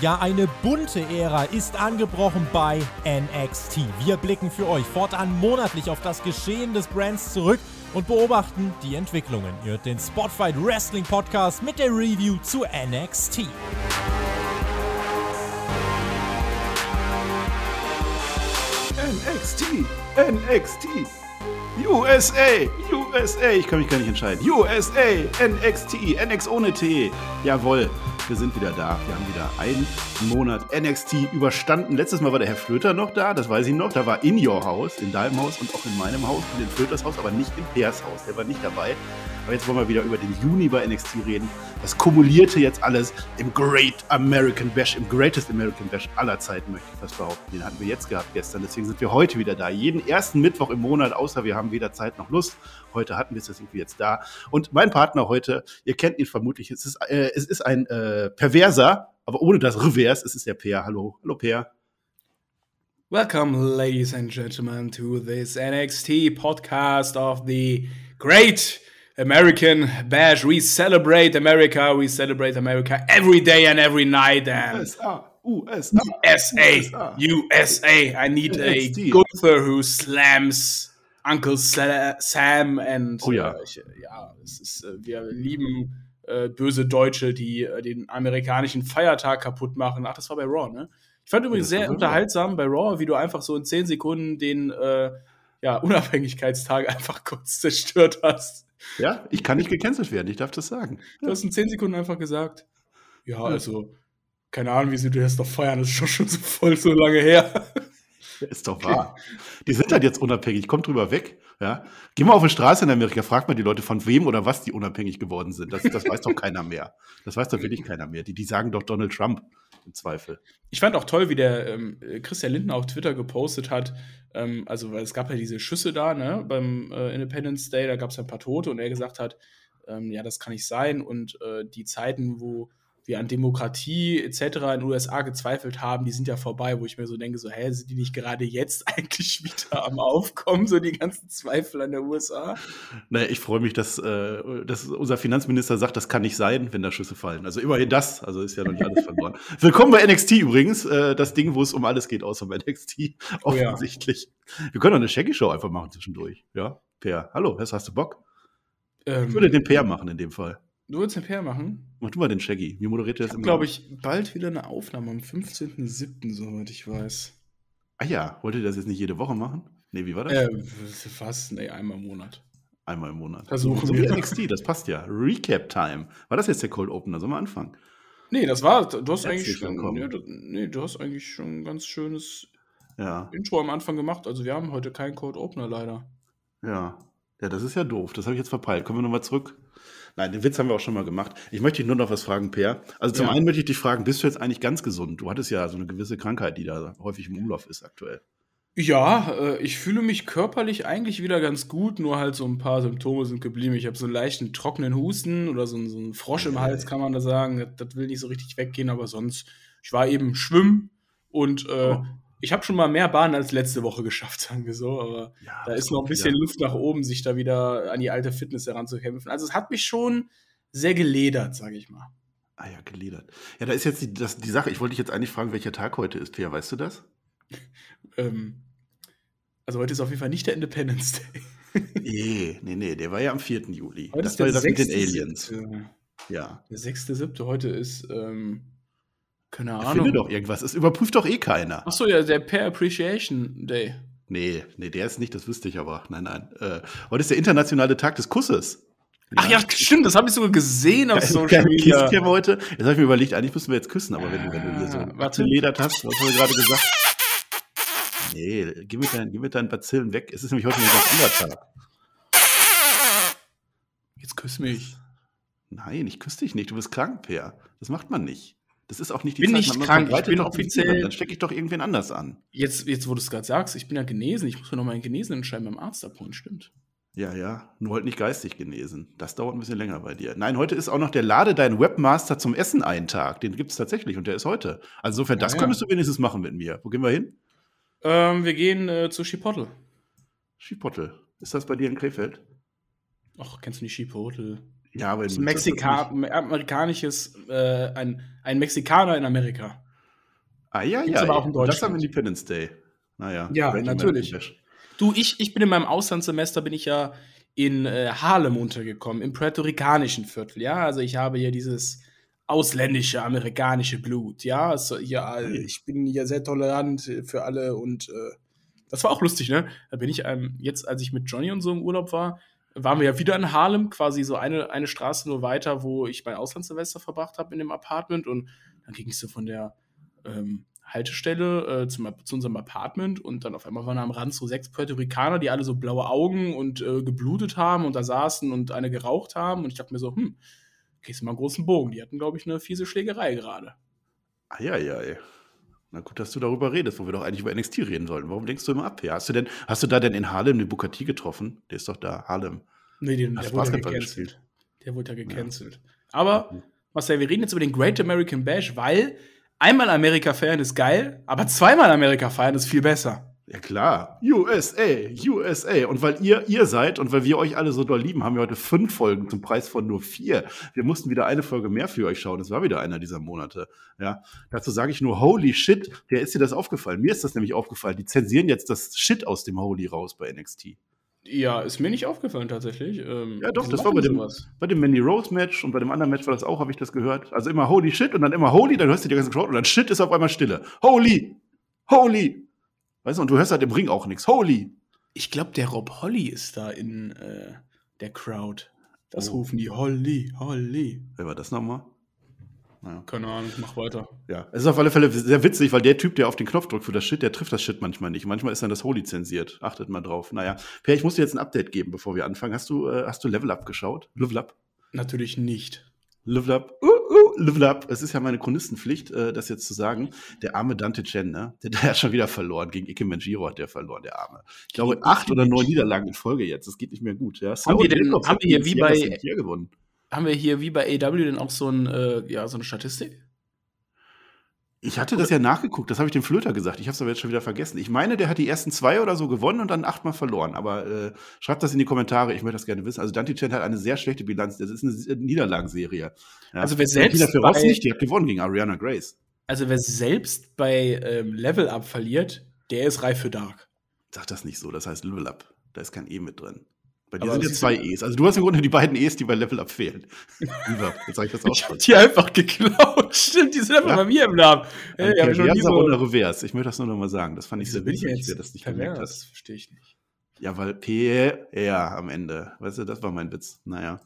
ja eine bunte Ära ist angebrochen bei NXT. Wir blicken für euch fortan monatlich auf das Geschehen des Brands zurück und beobachten die Entwicklungen. Ihr hört den Spotfight Wrestling Podcast mit der Review zu NXT. NXT, NXT, USA, USA. Ich kann mich gar nicht entscheiden. USA, NXT, NX ohne T. Jawohl, wir sind wieder da. Wir haben wieder einen Monat NXT überstanden. Letztes Mal war der Herr Flöter noch da, das weiß ich noch. Da war in your Haus, in deinem Haus und auch in meinem Haus in Flöters Haus, aber nicht in Peers Haus. Der war nicht dabei. Aber jetzt wollen wir wieder über den Juni bei NXT reden. Das kumulierte jetzt alles im Great American Bash, im Greatest American Bash aller Zeiten, möchte ich fast behaupten. Den hatten wir jetzt gehabt gestern. Deswegen sind wir heute wieder da. Jeden ersten Mittwoch im Monat, außer wir haben weder Zeit noch Lust. Heute hatten wir es, wir jetzt da. Und mein Partner heute, ihr kennt ihn vermutlich, es ist, äh, es ist ein äh, Perverser, aber ohne das Revers. Es ist der Peer. Hallo, hallo Peer. Welcome, ladies and gentlemen, to this NXT podcast of the great American Bash. We celebrate America. We celebrate America every day and every night. And USA, USA, USA, USA. I need a. Gunther who slams Uncle Sa Sam. And Oh ja. äh, ich, ja, es ist, äh, wir lieben äh, böse Deutsche, die äh, den amerikanischen Feiertag kaputt machen. Ach, das war bei Raw, ne? Ich fand übrigens sehr unterhaltsam bei Raw, wie du einfach so in 10 Sekunden den äh, ja, Unabhängigkeitstag einfach kurz zerstört hast. Ja, ich kann nicht gecancelt werden, ich darf das sagen. Du hast in 10 Sekunden einfach gesagt, ja, also, keine Ahnung, wie sie das doch feiern, das ist schon, schon so voll so lange her. Ist doch wahr. Die sind halt jetzt unabhängig, kommt drüber weg. Ja? Geh mal auf die Straße in Amerika, frag mal die Leute, von wem oder was die unabhängig geworden sind. Das, das weiß doch keiner mehr. Das weiß doch wirklich keiner mehr. Die, die sagen doch Donald Trump im Zweifel. Ich fand auch toll, wie der ähm, Christian Lindner auf Twitter gepostet hat, ähm, also, weil es gab ja diese Schüsse da, ne, beim äh, Independence Day, da gab es ein paar Tote und er gesagt hat, ähm, ja, das kann nicht sein und äh, die Zeiten, wo wir an Demokratie etc. in den USA gezweifelt haben, die sind ja vorbei, wo ich mir so denke, so, hä, sind die nicht gerade jetzt eigentlich wieder am Aufkommen, so die ganzen Zweifel an der USA? Naja, ich freue mich, dass, äh, dass unser Finanzminister sagt, das kann nicht sein, wenn da Schüsse fallen. Also immerhin das. Also ist ja noch nicht alles verloren. Willkommen bei NXT übrigens. Äh, das Ding, wo es um alles geht, außer bei NXT. Oh ja. Offensichtlich. Wir können doch eine Shaggy-Show einfach machen zwischendurch. Ja, Per. Hallo, hast hast du Bock? Ich Ähm, würde den Per machen in dem Fall. du willst eine Pair machen? Mach du mal den Shaggy. Wie moderiert ihr Ich das immer? glaube ich, bald wieder eine Aufnahme am 15.07., soweit ich weiß. Ah ja, wollt ihr das jetzt nicht jede Woche machen? Nee, wie war das? Äh, fast, nee, einmal im Monat. Einmal im Monat. versuchen so wie wir. NXT, das passt ja. Recap Time. War das jetzt der Cold Opener? Sollen wir anfangen? Nee, das war, du hast eigentlich schon, willkommen. nee, du, hast eigentlich schon ein ganz schönes Ja, Intro am Anfang gemacht. Also wir haben heute keinen Code Opener leider. ja. Ja, das ist ja doof. Das habe ich jetzt verpeilt. Kommen wir nochmal zurück. Nein, den Witz haben wir auch schon mal gemacht. Ich möchte dich nur noch was fragen, Per. Also zum Ja. einen möchte ich dich fragen, bist du jetzt eigentlich ganz gesund? Du hattest ja so eine gewisse Krankheit, die da häufig im Umlauf ist aktuell. Ja, äh, ich fühle mich körperlich eigentlich wieder ganz gut, nur halt so ein paar Symptome sind geblieben. Ich habe so einen leichten trockenen Husten oder so, einen- so einen Frosch im Hals, kann man da sagen. Das, das will nicht so richtig weggehen, aber sonst, ich war eben schwimmen und äh, Oh. Ich habe schon mal mehr Bahnen als letzte Woche geschafft, sagen wir so. Aber Ja, da ist noch ein bisschen wieder. Luft nach oben, sich da wieder an die alte Fitness heranzukämpfen. Also es hat mich schon sehr geledert, sage ich mal. Ah ja, geledert. Ja, da ist jetzt die, das, die Sache. Ich wollte dich jetzt eigentlich fragen, welcher Tag heute ist, Per. Weißt du das? Ähm, also heute ist auf jeden Fall nicht der Independence Day. nee, nee, nee. Der war ja am 4. Juli. Heute das ist war der ja das mit den 6.7.. Aliens. Ja. Der 6.7. heute ist, ähm, keine Ja, Ahnung. Finde doch irgendwas. Es überprüft doch eh keiner. Achso, ja, der Pair Appreciation Day. Nee, nee, der ist nicht, das wüsste ich aber. Nein, nein. Äh, heute ist der internationale Tag des Kusses. Ach ja, stimmt, das habe ich sogar gesehen auf Social Kein Media. Kisscam heute. Jetzt habe ich mir überlegt, eigentlich müssen wir jetzt küssen, aber wenn, du- wenn du hier so Ah, warte. geledert hast, was haben wir gerade gesagt? Nee, geh mit, deinen, deinen Bazillen weg. Es ist nämlich heute ein ganz anderer Tag. Jetzt küss mich. Nein, ich küsse dich nicht. Du bist krank, Per. Das macht man nicht. Das ist auch nicht die Bin Zeit. nicht krank, ich bin offiziell-. Dann stecke ich doch irgendwen anders an. Jetzt, jetzt wo du es gerade sagst, ich bin ja genesen. Ich muss mir noch mal einen Genesenenschein beim Arzt abholen, stimmt. Ja, ja, nur halt nicht geistig genesen. Das dauert ein bisschen länger bei dir. Nein, heute ist auch noch der Lade dein Webmaster zum Essen ein Tag. Den gibt es tatsächlich und der ist heute. Also insofern, das Ja, ja. könntest du wenigstens machen mit mir. Wo gehen wir hin? Ähm, wir gehen äh, zu Chipotle. Schipottel. Ist das bei dir in Krefeld? Ach, kennst du nicht Chipotle? Ja, aber ein Mexika amerikanisches, äh, ein, ein Mexikaner in Amerika. Ah, ja, Gibt's ja. aber auch in Das Deutschland. am Independence Day. Naja. Ja, natürlich. American. Du, ich, ich bin in meinem Auslandssemester, bin ich ja in äh, Harlem untergekommen, im puerto-ricanischen Viertel, ja. Also ich habe hier dieses ausländische, amerikanische Blut, ja. Also, ja, ich bin hier sehr tolerant für alle und äh, das war auch lustig, ne? Da bin ich ähm, jetzt, als ich mit Johnny und so im Urlaub war, waren wir ja wieder in Harlem, quasi so eine, eine Straße nur weiter, wo ich mein Auslandssemester verbracht habe in dem Apartment und dann ging ich so von der ähm, Haltestelle äh, zum, zu unserem Apartment und dann auf einmal waren am Rand so sechs Puerto Ricaner, die alle so blaue Augen und äh, geblutet haben und da saßen und eine geraucht haben und ich dachte mir so, hm, gehst du mal einen großen Bogen. Die hatten, glaube ich, eine fiese Schlägerei gerade. Eieiei. Na gut, dass du darüber redest, wo wir doch eigentlich über NXT reden sollten. Warum lenkst du immer ab? Ja, hast du denn, hast du da denn in Harlem den T getroffen? Der ist doch da, Harlem. Nee, den, der wurde ja gecancelt. Der wurde ja gecancelt. Aber, Marcel, wir reden jetzt über den Great American Bash, weil einmal Amerika feiern ist geil, aber zweimal Amerika feiern ist viel besser. Ja klar, USA, USA. Und weil ihr ihr seid und weil wir euch alle so doll lieben, haben wir heute fünf Folgen zum Preis von nur vier. Wir mussten wieder eine Folge mehr für euch schauen. Es war wieder einer dieser Monate. Ja, dazu sage ich nur Holy Shit. Der ist dir das aufgefallen? Mir ist das nämlich aufgefallen. Die zensieren jetzt das Shit aus dem Holy raus bei NXT. Ja, ist mir nicht aufgefallen tatsächlich. Ähm, Ja, doch, das war bei dem, sowas? bei dem Mandy Rose Match und bei dem anderen Match war das auch, habe ich das gehört. Also immer Holy Shit und dann immer Holy, dann hörst du die ganze Crowd und dann Shit ist auf einmal Stille. Holy! Holy! Weißt du, und du hörst halt im Ring auch nichts. Holy! Ich glaube, der Rob Holly ist da in äh, der Crowd. Das Oh. rufen die Holly, Holly. Wer war das nochmal? Naja. Keine Ahnung, mach weiter. Ja, es ist auf alle Fälle sehr witzig, weil der Typ, der auf den Knopf drückt für das Shit, der trifft das Shit manchmal nicht. Manchmal ist dann das Holy zensiert. Achtet mal drauf. Naja, Per, ich muss dir jetzt ein Update geben, bevor wir anfangen. Hast du, äh, hast du Level Up geschaut? Level Up? Natürlich nicht. Level Up? Uh, uh, Level Up. Es ist ja meine Chronistenpflicht, äh, das jetzt zu sagen. Der arme Dante Chen, ne? Der, hat schon wieder verloren. Gegen Ike Manjiro hat der verloren, der Arme. Ich glaube, acht oder neun. Niederlagen in Folge jetzt. Das geht nicht mehr gut. Ja? Haben wir denn- haben wir hier wie bei-. Haben wir hier wie bei AW denn auch so, ein, äh, ja, so eine Statistik? Ich hatte das ja nachgeguckt, das habe ich dem Flöter gesagt. Ich habe es aber jetzt schon wieder vergessen. Ich meine, der hat die ersten zwei oder so gewonnen und dann achtmal verloren. Aber äh, schreibt das in die Kommentare, ich möchte das gerne wissen. Also Dante Chen hat eine sehr schlechte Bilanz. Das ist eine S- Niederlagenserie. Ja. Also wer selbst Feroz bei- nicht, die hat gewonnen gegen Ariana Grace. Also wer selbst bei ähm, Level Up verliert, der ist reif für Dark. Sag das nicht so, das heißt Level Up. Da ist kein E mit drin. Bei dir Aber sind ist zwei ja- E's. Also du hast im Grunde die beiden E's, die bei Level Up fehlen. Jetzt sage ich das auch. Ich hab die einfach geklaut. Stimmt, die sind einfach Ja. bei mir im Namen. Hey, hab ich noch nie so. oder Reverse. Ich möchte das nur noch mal sagen. Das fand ich sehr witzig, jetzt wer das nicht gemerkt pervers? Das verstehe ich nicht. Ja, weil PR am Ende. Weißt du, das war mein Witz. Naja.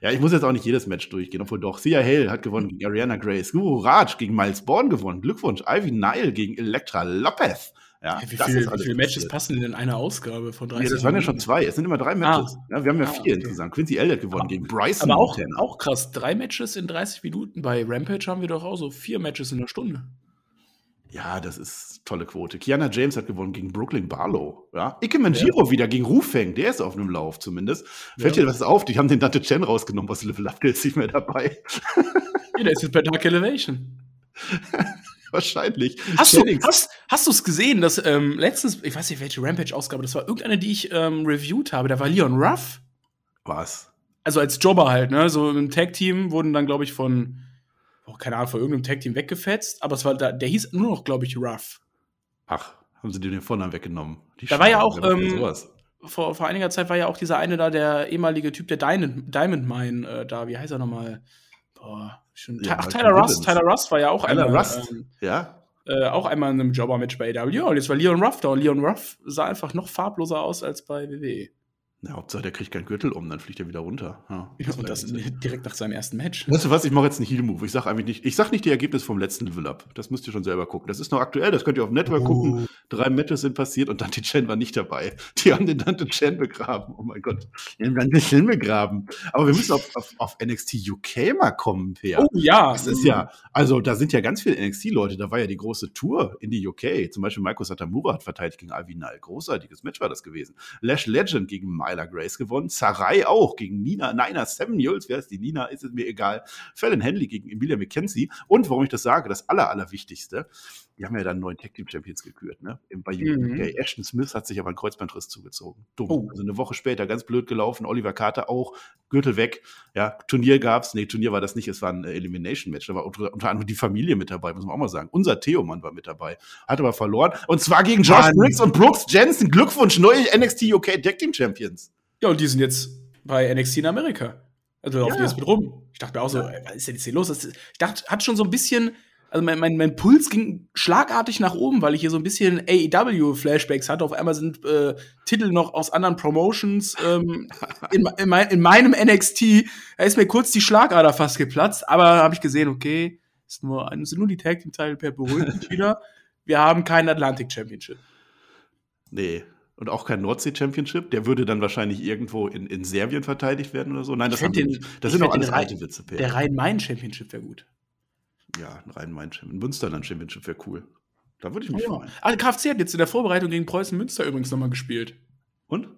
Ja, ich muss jetzt auch nicht jedes Match durchgehen, obwohl doch. Sia Hale hat gewonnen gegen Ariana Grace. Guru Raj gegen Miles Bourne gewonnen. Glückwunsch. Ivy Nile gegen Elektra Lopez. Ja, Hey, wie, viel, wie viele Matches passen denn in eine Ausgabe von 30 Ja, das waren ja schon zwei. Es sind immer drei Matches. Ja, wir haben ja Ah, vier okay. insgesamt. Quincy Elliott gewonnen gegen Bryson Aber auch, auch krass, drei Matches in 30 Minuten. Bei Rampage haben wir doch auch so vier Matches in einer Stunde. Ja, das ist tolle Quote. Kiana James hat gewonnen gegen Brooklyn Barlow. Ja. Ike Manjiro wieder gegen Rufeng. Der ist auf einem Lauf zumindest. Fällt Ja. dir was auf? Die haben den Dante Chen rausgenommen aus Level Up. Der ist nicht mehr dabei. Ja, der ist jetzt bei Dark Elevation. Wahrscheinlich. Hast du Jennings- hast, gesehen, dass ähm, letztens, ich weiß nicht, welche Rampage-Ausgabe, das war irgendeine, die ich ähm, reviewed habe, da war Leon Ruff. Was? Also als Jobber halt, ne? So im Tag-Team wurden dann, glaube ich, von, oh, keine Ahnung, von irgendeinem Tag-Team weggefetzt, aber es war da, der hieß nur noch, glaube ich, Ruff. Ach, haben sie dir den Vornamen weggenommen? Die Da war ja auch, ähm? Vor, vor einiger Zeit war ja auch dieser eine da, der ehemalige Typ, der Diamond, Diamond Mine äh, da, wie heißt er nochmal? Boah, schon. Ja, Ach, Tyler Rust, Gibbons. Tyler Rust war ja auch Tyler einmal, Rust. ähm, Ja? äh, auch einmal in einem Jobber-Match bei AW. Und jetzt war Leon Ruff da und Leon Ruff sah einfach noch farbloser aus als bei WWE. Na, Hauptsache, der kriegt keinen Gürtel um, dann fliegt er wieder runter. Ja, Ja, und das direkt nach seinem ersten Match. Weißt du was, ich mache jetzt einen Heal-Move. Ich sage nicht, ich sag nicht die Ergebnisse vom letzten Level Up. Das müsst ihr schon selber gucken. Das ist noch aktuell, das könnt ihr auf dem Network gucken. Drei Matches sind passiert und Dante Chen war nicht dabei. Die haben den Dante Chen begraben. Oh mein Gott. Die haben Dante Chen begraben. Aber wir müssen auf, auf, auf NXT UK mal kommen, Per. Oh ja. Das ist ja, also da sind ja ganz viele NXT-Leute. Da war ja die große Tour in die UK. Zum Beispiel Michael Satamura hat verteidigt gegen Nile. Großartiges Match war das gewesen. Lash Legend gegen Myla Grace gewonnen. Sarai auch gegen Nina, Nina Samuels. Wer ist die Nina? Ist es mir egal. Fallon Henley gegen Emilia McKenzie. Und warum ich das sage, das aller, allerwichtigste, die haben ja dann neuen Tag Team Champions gekürt, ne? Bei Mhm. UK. Ashton Smith hat sich aber einen Kreuzbandriss zugezogen. Dumm. Oh. Also eine Woche später ganz blöd gelaufen. Oliver Carter auch Gürtel weg. Ja, Turnier gab's. Nee, Turnier war das nicht. Es war ein Elimination-Match. Da war unter, unter, anderem die Familie mit dabei, muss man auch mal sagen. Unser Theomann war mit dabei. Hat aber verloren. Und zwar gegen Josh. Briggs und Brooks Jensen. Glückwunsch, neue NXT UK Tag Team Champions. Ja, und die sind jetzt bei NXT in Amerika. Also laufen ja. die jetzt mit rum. Ich dachte mir auch so, ja. was ist denn jetzt hier los? ich dachte, hat schon so ein bisschen also mein, mein, mein Puls ging schlagartig nach oben, weil ich hier so ein bisschen AEW-Flashbacks hatte. Auf einmal sind äh, Titel noch aus anderen Promotions ähm, in, in, mein, in, meinem NXT. Da ist mir kurz die Schlagader fast geplatzt, aber habe ich gesehen, okay, ist nur, sind nur die Tag Team-Teile per beruhigt wieder. Wir haben keinen Atlantic Championship. Nee, und auch kein Nordsee Championship. Der würde dann wahrscheinlich irgendwo in, in Serbien verteidigt werden oder so. Nein, das, den, das sind auch alles alte Witze. Per. Der Rhein-Main Championship wäre gut ja, ein Rhein-Main-Championship, ein Münsterland-Championship wäre cool. Da würde ich mich oh, freuen. Ah, KFC hat jetzt in der Vorbereitung gegen Preußen-Münster übrigens nochmal gespielt. Und?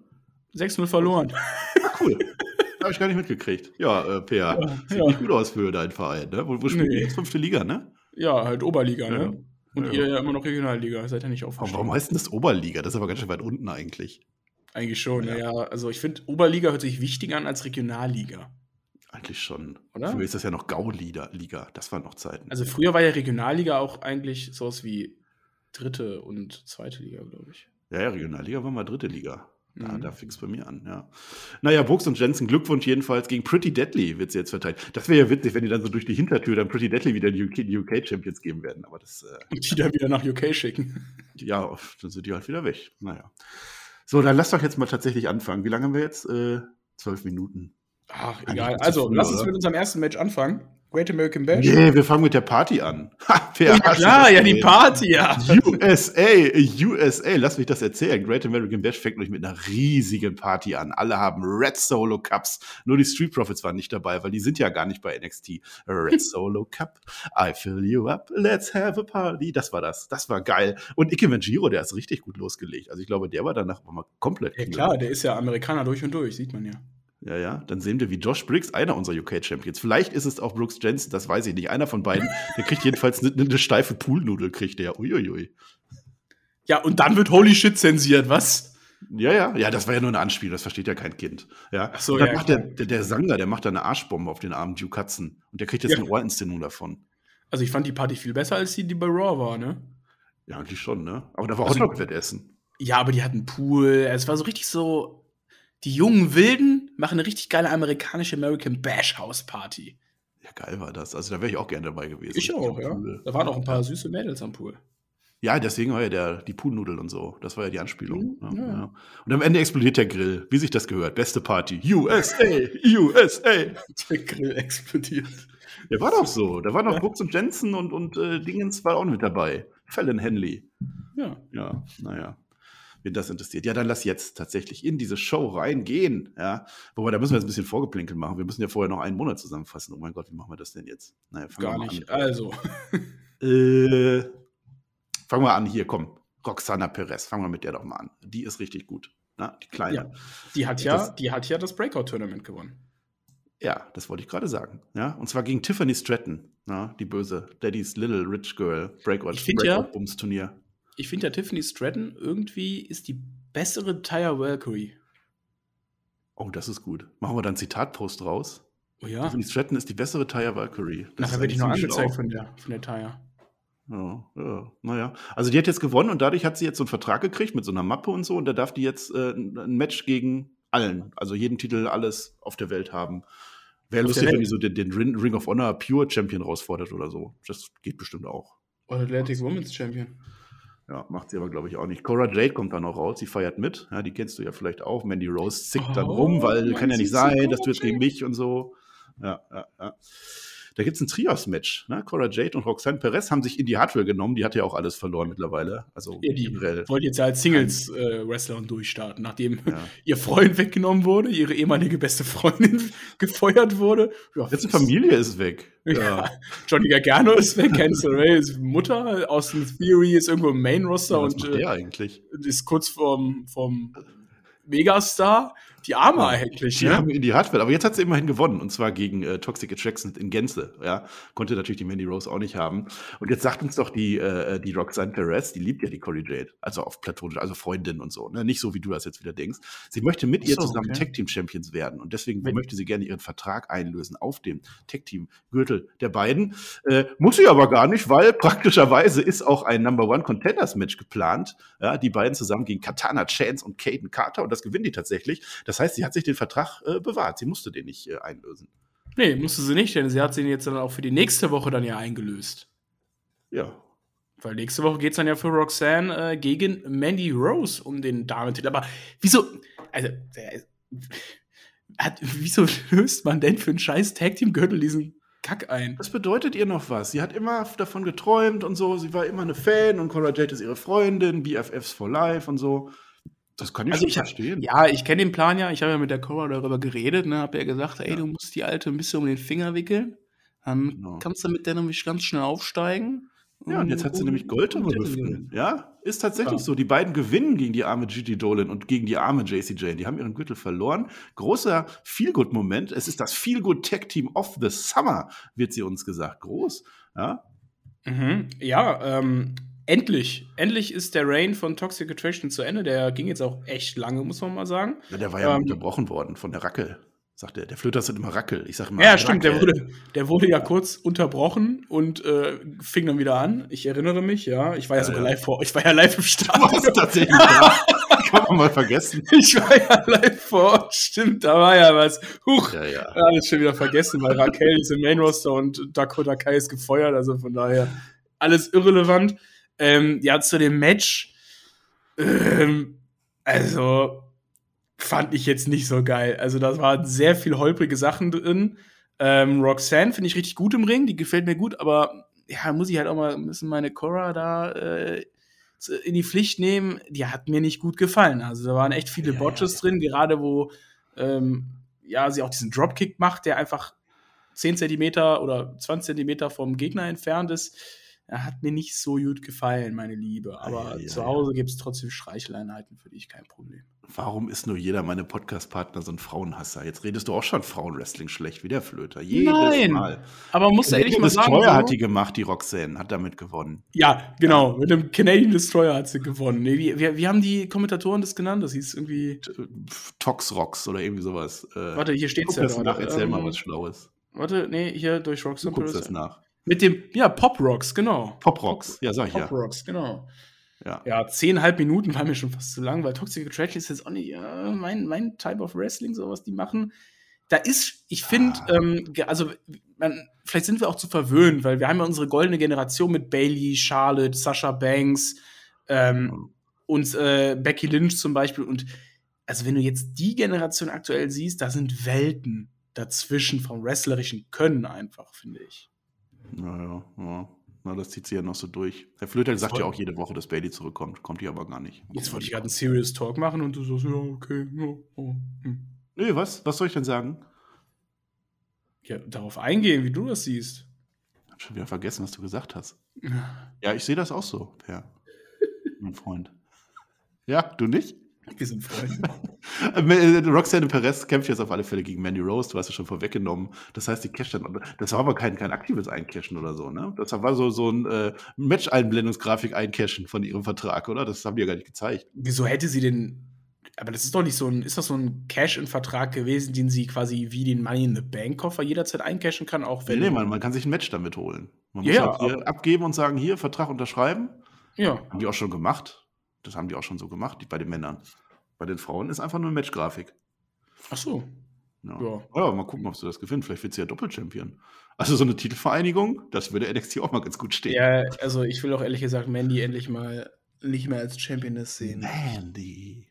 6-0 verloren. Ah, cool. Habe ich gar nicht mitgekriegt. Ja, äh, Per, ja, sieht ja. nicht gut aus für deinen Verein, ne? Wo, wo spielt nee. jetzt fünfte Liga, ne? Ja, halt Oberliga, ja. ne? Und ihr ja immer noch Regionalliga, seid ja nicht aufgestiegen. warum heißt denn das Oberliga? Das ist aber ganz schön weit unten eigentlich. Eigentlich schon, ja. ja. Also ich finde, Oberliga hört sich wichtiger an als Regionalliga. Eigentlich schon. Oder? Früher ist das ja noch Gauliga. Liga. Das waren noch Zeiten. Also früher war ja Regionalliga auch eigentlich sowas wie dritte und zweite Liga, glaube ich. Ja, ja, Regionalliga war mal dritte Liga. Ja, mhm. da fing es bei mir an, ja. Naja, Brooks und Jensen, Glückwunsch jedenfalls. Gegen Pretty Deadly wird sie jetzt verteilt. Das wäre ja witzig, wenn die dann so durch die Hintertür dann Pretty Deadly wieder die UK, die UK Champions geben werden. Aber das. Äh, und die dann wieder nach UK schicken. Ja, dann sind die halt wieder weg. Naja. So, dann lass doch jetzt mal tatsächlich anfangen. Wie lange haben wir jetzt? Äh, zwölf Minuten. Ach, egal. Also, lass uns mit unserem ersten Match anfangen. Great American Bash? Nee, wir fangen mit der Party an. Ha, ja, klar, ja, die Party, ja. USA, USA, lass mich das erzählen. Great American Bash fängt nämlich mit einer riesigen Party an. Alle haben Red Solo Cups. Nur die Street Profits waren nicht dabei, weil die sind ja gar nicht bei NXT. Red Solo Cup, I fill you up, let's have a party. Das war das. Das war geil. Und Ike Manjiro, der ist richtig gut losgelegt. Also ich glaube, der war danach mal komplett. Ja klar, der ist ja Amerikaner durch und durch, sieht man ja. Ja, ja. Dann sehen wir, wie Josh Briggs, einer unserer UK-Champions. Vielleicht ist es auch Brooks Jensen, das weiß ich nicht. Einer von beiden, der kriegt jedenfalls eine, eine steife Poolnudel, kriegt der. Uiuiui. Ja, und dann wird Holy Shit zensiert, was? Ja, ja, ja, das war ja nur ein Anspiel, das versteht ja kein Kind. Ja. Ach so, und dann ja, macht der, der, der, Sanger, der macht da eine Arschbombe auf den armen Duke Hudson. Und der kriegt jetzt ja. eine Ohrinszenierung davon. Also ich fand die Party viel besser, als die, die bei Raw war, ne? Ja, eigentlich schon, ne? Aber da war also, Hotdog-Wettessen. Ja, aber die hatten Pool. Es war so richtig so die jungen Wilden machen eine richtig geile amerikanische American Bash House Party. Ja, geil war das. Also da wäre ich auch gerne dabei gewesen. Ich auch, ja. Pool. Da waren auch ein paar süße Mädels am Pool. Ja, deswegen war ja der, die Poolnudel und so. Das war ja die Anspielung. Mhm, ja, ja. Und am Ende explodiert der Grill, wie sich das gehört. Beste Party. USA, USA. Der Grill explodiert. Der war doch so. Da waren noch. Brooks und Jensen und, und äh, Dingens war auch mit dabei. Fallon Henley. Ja. Ja, naja wen das interessiert. Ja, dann lass jetzt tatsächlich in diese Show reingehen. Ja, wobei da müssen wir jetzt ein bisschen vorgeplinkelt machen. Wir müssen ja vorher noch einen Monat zusammenfassen. Oh mein Gott, wie machen wir das denn jetzt? Naja, Gar nicht. An. Also. äh, fangen wir an hier, komm. Roxana Perez, fangen wir mit der doch mal an. Die ist richtig gut. Na, die kleine. Ja, die hat ja, das, die hat ja das Breakout-Tournament gewonnen. Ja, das wollte ich gerade sagen. Ja, und zwar gegen Tiffany Stratton, na, die böse Daddy's Little Rich Girl Breakout, Breakout ja, Bums Turnier ich finde ja Tiffany Stratton irgendwie ist die bessere Tyre Valkyrie. Oh, das ist gut. Machen wir dann Zitatpost raus. Oh ja. Tiffany Stratton ist die bessere Tyre Valkyrie. Das Nachher werde ich noch angezeigt von der, von der Tyre. Ja, ja, naja. Also die hat jetzt gewonnen und dadurch hat sie jetzt so einen Vertrag gekriegt mit so einer Mappe und so und da darf die jetzt äh, ein Match gegen allen, also jeden Titel, alles auf der Welt haben. Wäre lustig, wenn die so den, den, Ring of Honor Pure Champion rausfordert oder so. Das geht bestimmt auch. Oder Atlantic Women's Champion. Ja, macht sie aber, glaube ich, auch nicht. Cora Jade kommt dann noch raus, sie feiert mit. Ja, die kennst du ja vielleicht auch. Mandy Rose zickt oh, dann rum, weil kann ja nicht sein, das wird gegen mich und so. Ja, ja, ja. Da gibt es ein Trios-Match. Ne? Cora Jade und Roxanne Perez haben sich in die Hardware genommen. Die hat ja auch alles verloren mittlerweile. Also ja, die wollte jetzt ja als Singles-Wrestlerin äh, durchstarten, nachdem ja. ihr Freund weggenommen wurde, ihre ehemalige beste Freundin gefeuert wurde. Ja, jetzt Familie ist weg. Ja. Johnny Gargano ist weg, Cancel Ray ist Mutter, Austin Theory ist irgendwo im Main-Roster und äh, eigentlich? ist kurz vorm, vorm Megastar die Arme ja, eigentlich. Die ne? haben in die Hardware. Aber jetzt hat sie immerhin gewonnen. Und zwar gegen äh, Toxic Attraction in Gänze. Ja, konnte natürlich die Mandy Rose auch nicht haben. Und jetzt sagt uns doch die, äh, die Roxanne Perez, die liebt ja die Corey Jade. Also auf platonisch, also Freundin und so. Ne? Nicht so, wie du das jetzt wieder denkst. Sie möchte mit so, ihr zusammen okay. Tag Team Champions werden. Und deswegen mit möchte sie gerne ihren Vertrag einlösen auf dem Tag Team Gürtel der beiden. Äh, muss sie aber gar nicht, weil praktischerweise ist auch ein Number One Contenders Match geplant. Ja, die beiden zusammen gegen Katana Chance und Caden Carter. Und das gewinnen die tatsächlich. Das heißt, sie hat sich den Vertrag äh, bewahrt. Sie musste den nicht äh, einlösen. Nee, musste sie nicht, denn sie hat den jetzt dann auch für die nächste Woche dann ja eingelöst. Ja. Weil nächste Woche geht es dann ja für Roxanne äh, gegen Mandy Rose um den Damentitel. Aber wieso, also, hat, wieso löst man denn für einen scheiß Tag-Team-Gürtel diesen Kack ein? Das bedeutet ihr noch was. Sie hat immer davon geträumt und so. Sie war immer eine Fan und Cora Jade ist ihre Freundin, BFFs for Life und so. Das kann ich also ich verstehen. Ja, ich kenne den Plan ja. Ich habe ja mit der Cora darüber geredet. Ne, habe ja gesagt, ey, ja. du musst die Alte ein bisschen um den Finger wickeln. Dann genau. kannst du mit der nämlich ganz schnell aufsteigen. Ja, und jetzt hat sie nämlich Gold Hüften. Ja, ist tatsächlich ja. so. Die beiden gewinnen gegen die arme Gigi Dolan und gegen die arme JC Jane. Die haben ihren Gürtel verloren. Großer Feelgood-Moment. Es ist das Feelgood Tag Team of the Summer, wird sie uns gesagt. Groß. Ja, mhm. ja ähm, endlich, endlich ist der Reign von Toxic Attraction zu Ende. Der ging jetzt auch echt lange, muss man mal sagen. Ja, der war ja ähm, unterbrochen worden von der Rackel. Sagt er, der Flöter ist immer Rackel. Ich sag immer. Ja, stimmt, der wurde, der wurde ja kurz unterbrochen und äh, fing dann wieder an. Ich erinnere mich, ja. Ich war ja, ja sogar ja. live vor, ich war ja live im Stadion. Du warst tatsächlich. Kann man mal vergessen. Ich war ja live vor Ort, stimmt, da war ja was. Huch, ja, ja. alles schon wieder vergessen, weil Raquel ist im Main Roster und Dakota Kai ist gefeuert, also von daher alles irrelevant. Ähm, ja, zu dem Match. Ähm, also, fand ich jetzt nicht so geil. Also, da waren sehr viel holprige Sachen drin. Ähm, Roxanne finde ich richtig gut im Ring, die gefällt mir gut, aber ja, muss ich halt auch mal ein bisschen meine Cora da äh, in die Pflicht nehmen. Die hat mir nicht gut gefallen. Also, da waren echt viele ja, Botches ja. drin, gerade wo ähm, ja, sie auch diesen Dropkick macht, der einfach 10 Zentimeter oder 20 Zentimeter vom Gegner entfernt ist er hat mir nicht so gut gefallen, meine Liebe. Aber ja, ja, zu Hause ja. gibt es trotzdem Streicheleinheiten, für dich kein Problem. Warum ist nur jeder meine Podcast-Partner so ein Frauenhasser? Jetzt redest du auch schon Frauenwrestling schlecht, wie der Flöter. Jedes Nein, Mal. aber muss er ehrlich mal sagen. Destroyer hat die gemacht, die Roxanne, hat damit gewonnen. Ja, genau. Mit dem Canadian Destroyer hat sie gewonnen. Nee, wie, wie, wie, haben die Kommentatoren das genannt? Das hieß irgendwie. Tox Rocks oder irgendwie sowas. Äh, Warte, hier steht es ja. Das nach, erzähl ähm, mal was Schlaues. Warte, nee, hier durch Rocks du guckst das nach. Mit dem, ja, Pop Rocks, genau. Pop Rocks, ja, sag ich Pop ja. Pop Rocks, genau. Ja. ja, zehnhalb Minuten war mir schon fast zu lang, weil Toxic Attraction ist jetzt auch nicht ja, mein, mein Type of Wrestling, so was die machen. Da ist, ich finde, ah. ähm, also man, vielleicht sind wir auch zu verwöhnt, weil wir haben ja unsere goldene Generation mit Bailey, Charlotte, Sasha Banks ähm, und äh, Becky Lynch zum Beispiel. Und also wenn du jetzt die Generation aktuell siehst, da sind Welten dazwischen vom wrestlerischen Können einfach, finde ich. Naja, ja. Na, das zieht sie ja noch so durch. Herr Flöter sagt ja auch jede Woche, dass Bailey zurückkommt. Kommt die aber gar nicht. Jetzt wollte ich gerade einen Serious Talk machen und du sagst, ja, okay, ja, oh, hm. Nee, was? Was soll ich denn sagen? Ja, darauf eingehen, wie du das siehst. Ich hab schon wieder vergessen, was du gesagt hast. Ja, ich sehe das auch so, Per. mein Freund. Ja, du nicht? Wir sind Freunde. Äh, Roxanne Perez kämpft jetzt auf alle Fälle gegen Mandy Rose, du hast es schon vorweggenommen. Das heißt, die casht dann, das war aber kein, kein aktives Eincashen oder so, ne? Das war so, so ein äh, Match-Einblendungsgrafik eincashen von ihrem Vertrag, oder? Das haben die ja gar nicht gezeigt. Wieso hätte sie denn, aber das ist doch nicht so ein, ist das so ein Cash-in-Vertrag gewesen, den sie quasi wie den Money in the Bank-Koffer jederzeit eincashen kann, auch wenn. Nee, nee man, man kann sich ein Match damit holen. Man muss ja, halt hier abgeben und sagen, hier, Vertrag unterschreiben. Ja. Haben die auch schon gemacht. Das haben die auch schon so gemacht, die, bei den Männern. Bei den Frauen ist einfach nur Matchgrafik. Ach so. Ja. ja. ja. mal gucken, ob sie das gewinnen. Vielleicht wird sie ja Doppelchampion. Also so eine Titelvereinigung, das würde NXT auch mal ganz gut stehen. Ja, also ich will auch ehrlich gesagt Mandy endlich mal nicht mehr als Championess sehen. Mandy.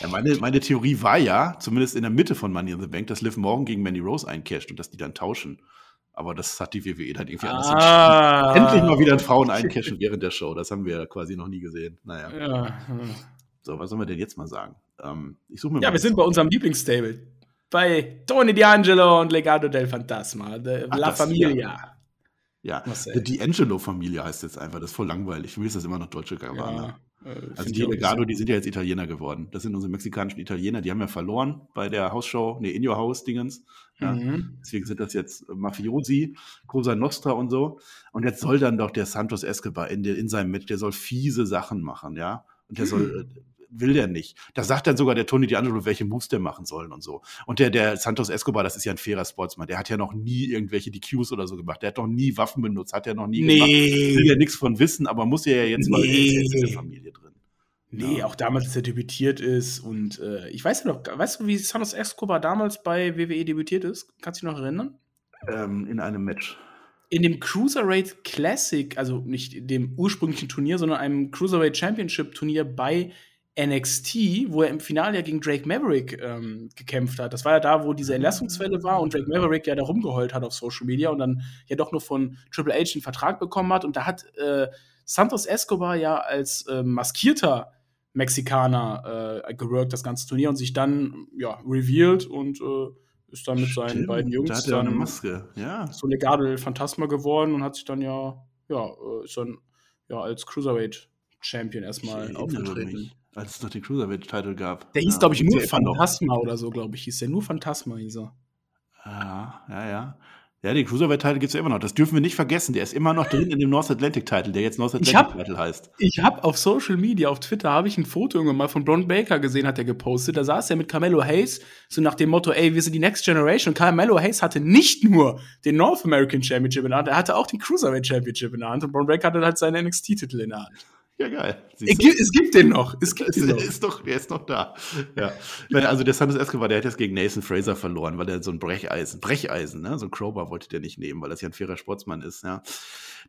Ja, meine, meine Theorie war ja, zumindest in der Mitte von Money in the Bank, dass Liv morgen gegen Mandy Rose eincasht und dass die dann tauschen. Aber das hat die WWE dann irgendwie anders ah, entschieden. Endlich mal wieder ein Frauen eincashen während der Show. Das haben wir quasi noch nie gesehen. Naja. Ja. So, was sollen wir denn jetzt mal sagen? Ähm, ich suche mir Ja, wir sind bei unserem Lieblingsstable. Bei Tony D'Angelo und Legado del Fantasma, de, Ach, La Familia. Ja, Marcel. die D'Angelo-Familie heißt jetzt einfach. Das ist voll langweilig. Für mich ist das immer noch deutsche Gabbana. Ja, äh, also die Legado, die sind ja jetzt Italiener geworden. Das sind unsere mexikanischen Italiener. Die haben ja verloren bei der Hausshow, nee, In Your House-Dingens. Ja. Mhm. Deswegen sind das jetzt Mafiosi, Cosa Nostra und so. Und jetzt soll dann doch der Santos Escobar in, in seinem Match, der soll fiese Sachen machen, ja. Und der soll, äh, will der nicht. Da sagt dann sogar der Tony D'Angelo, welche Moves der machen sollen und so. Und der, der Santos Escobar, das ist ja ein fairer Sportsman. Der hat ja noch nie irgendwelche DQs oder so gemacht. Der hat noch nie Waffen benutzt, hat ja noch nie nee. gemacht. Will ja nichts von wissen, aber muss ja jetzt nee. mal in der Familie drin. Nee, ja. auch damals, als er debütiert ist und äh, ich weiß ja noch, weißt du, wie Santos Escobar damals bei WWE debütiert ist? Kannst du dich noch erinnern? Ähm, in einem Match in dem Cruiserweight Classic, also nicht dem ursprünglichen Turnier, sondern einem Cruiserweight Championship Turnier bei NXT, wo er im Finale ja gegen Drake Maverick ähm, gekämpft hat. Das war ja da, wo diese Entlassungswelle war und Drake Maverick ja da rumgeheult hat auf Social Media und dann ja doch nur von Triple H einen Vertrag bekommen hat. Und da hat äh, Santos Escobar ja als äh, maskierter Mexikaner äh, geworkt, das ganze Turnier, und sich dann ja revealed und äh, ist dann mit Stimmt, seinen beiden Jungs da hat er eine Maske. Ja. so Legado Phantasma geworden und hat sich dann ja, ja, äh, ist dann ja als Cruiserweight Champion erstmal aufgetreten. Mich als es noch den Cruiserweight-Titel gab. Der hieß, ja, glaube ich, nur Phantasma oder so, glaube ich, hieß der. Nur Phantasma hieß er. Ja, ja, ja. Ja, den Cruiserweight-Titel gibt es ja immer noch. Das dürfen wir nicht vergessen. Der ist immer noch drin in dem North Atlantic-Titel, der jetzt North Atlantic-Titel heißt. Ich habe auf Social Media, auf Twitter, habe ich ein Foto irgendwann mal von Bron Baker gesehen, hat er gepostet. Da saß er mit Carmelo Hayes, so nach dem Motto, ey, wir sind die Next Generation. Und Carmelo Hayes hatte nicht nur den North American Championship in der Hand, er hatte auch den Cruiserweight Championship in der Hand. Und Bron Baker hatte halt seinen NXT-Titel in der Hand. Ja, geil. Es gibt, es gibt, den noch. Es gibt den noch. Ist doch, der ist noch da. Ja. Also der Santos Escobar, der hat jetzt gegen Nathan Fraser verloren, weil er so ein Brecheisen, Brecheisen, ne? so ein Crowbar wollte der nicht nehmen, weil das ja ein fairer Sportsmann ist. Ja.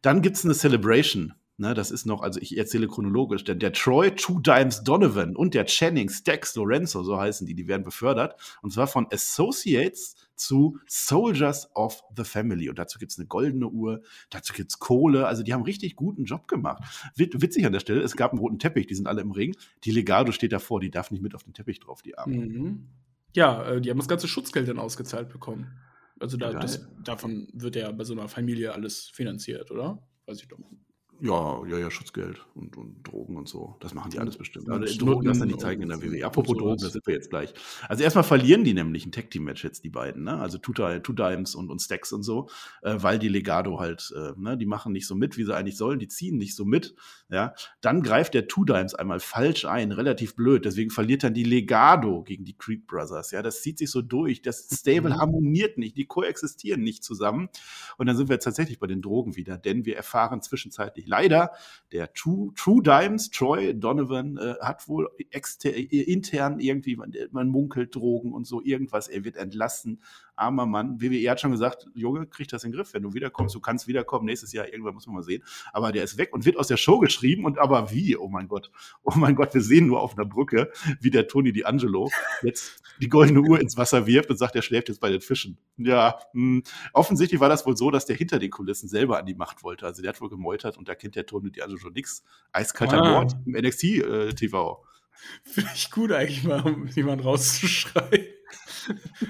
Dann gibt's eine Celebration. Ne, das ist noch, also ich erzähle chronologisch, denn der Troy Two Dimes Donovan und der Channing Stax Lorenzo, so heißen die, die werden befördert. Und zwar von Associates zu Soldiers of the Family. Und dazu gibt es eine goldene Uhr, dazu gibt es Kohle. Also die haben richtig guten Job gemacht. Witzig an der Stelle, es gab einen roten Teppich, die sind alle im Ring. Die Legado steht davor, die darf nicht mit auf den Teppich drauf, die Arme. Mhm. Ja, äh, die haben das ganze Schutzgeld dann ausgezahlt bekommen. Also da, das, davon wird ja bei so einer Familie alles finanziert, oder? Weiß ich doch. Ja, ja, ja, Schutzgeld und, und Drogen und so. Das machen die alles bestimmt. Also Drogen lassen nicht zeigen in der WWE. Apropos Drogen, das sind wir jetzt gleich. Also erstmal verlieren die nämlich ein Tag-Team-Match jetzt, die beiden, ne? Also Two, Two Dimes und, und Stacks und so, äh, weil die Legado halt, äh, ne, die machen nicht so mit, wie sie eigentlich sollen, die ziehen nicht so mit, ja. Dann greift der Two Dimes einmal falsch ein, relativ blöd, deswegen verliert dann die Legado gegen die Creed Brothers, ja. Das zieht sich so durch, das Stable mhm. harmoniert nicht, die koexistieren nicht zusammen. Und dann sind wir jetzt tatsächlich bei den Drogen wieder, denn wir erfahren zwischenzeitlich leider, der True, True Dimes, Troy Donovan, äh, hat wohl exter intern irgendwie, man, man munkelt Drogen und so irgendwas, er wird entlassen armer Mann. WWE hat schon gesagt, Junge, krieg das in den Griff. Wenn du wiederkommst, du kannst wiederkommen. Nächstes Jahr, irgendwann muss man mal sehen. Aber der ist weg und wird aus der Show geschrieben. Und aber wie? Oh mein Gott. Oh mein Gott, wir sehen nur auf einer Brücke, wie der Tony D'Angelo jetzt die goldene Uhr ins Wasser wirft und sagt, er schläft jetzt bei den Fischen. Ja, mh. Hm. offensichtlich war das wohl so, dass der hinter den Kulissen selber an die Macht wollte. Also der hat wohl gemeutert und da kennt der Tony D'Angelo nichts. Eiskalter ah. Mord im NXT-TV. Äh, Finde ich gut eigentlich mal, um jemanden rauszuschreien.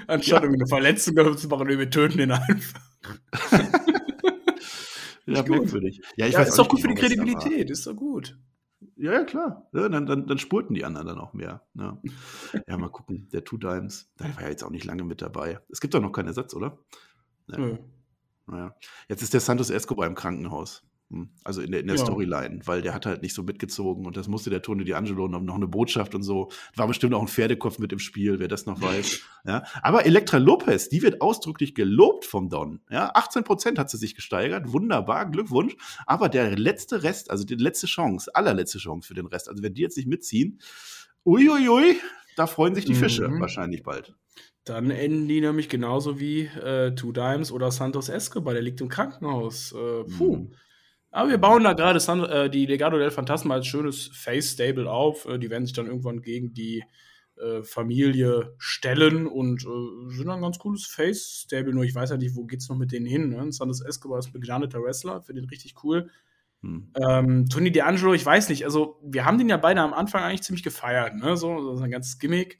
Anstatt ja. eine Verletzung zu machen, wir töten den einfach. ja, merkwürdig. Ja, ich ja, weiß ist doch gut für die Kredibilität, ist doch gut. Ja, ja, klar. Ja, dann, dann, dann spurten die anderen dann auch mehr. Ja. ja, mal gucken. Der Two Dimes, der war ja jetzt auch nicht lange mit dabei. Es gibt doch noch keinen Ersatz, oder? Ja. Naja. Jetzt ist der Santos Escobar im Krankenhaus. Also in der, in der ja. Storyline, weil der hat halt nicht so mitgezogen und das musste der Tony D'Angelo noch, noch eine Botschaft und so. War bestimmt auch ein Pferdekopf mit im Spiel, wer das noch weiß. ja. Aber Elektra Lopez, die wird ausdrücklich gelobt vom Don. Ja. 18 Prozent hat sie sich gesteigert. Wunderbar, Glückwunsch. Aber der letzte Rest, also die letzte Chance, allerletzte Chance für den Rest, also wenn die jetzt nicht mitziehen, uiuiui, da freuen sich die Fische mhm. wahrscheinlich bald. Dann enden die nämlich genauso wie äh, Two Dimes oder Santos Escobar, der liegt im Krankenhaus. Äh, puh. Mhm. Aber wir bauen da gerade äh, die Legado del Fantasma als schönes Face-Stable auf. Äh, die werden sich dann irgendwann gegen die äh, Familie stellen und äh, sind ein ganz cooles Face-Stable. Nur ich weiß ja nicht, wo geht's noch mit denen hin. Ne? Santos Escobar ist ein begnadeter Wrestler, finde den richtig cool. Hm. Ähm, Tony D'Angelo, ich weiß nicht, also wir haben den ja beide am Anfang eigentlich ziemlich gefeiert, ne? So, das ist ein ganzes Gimmick.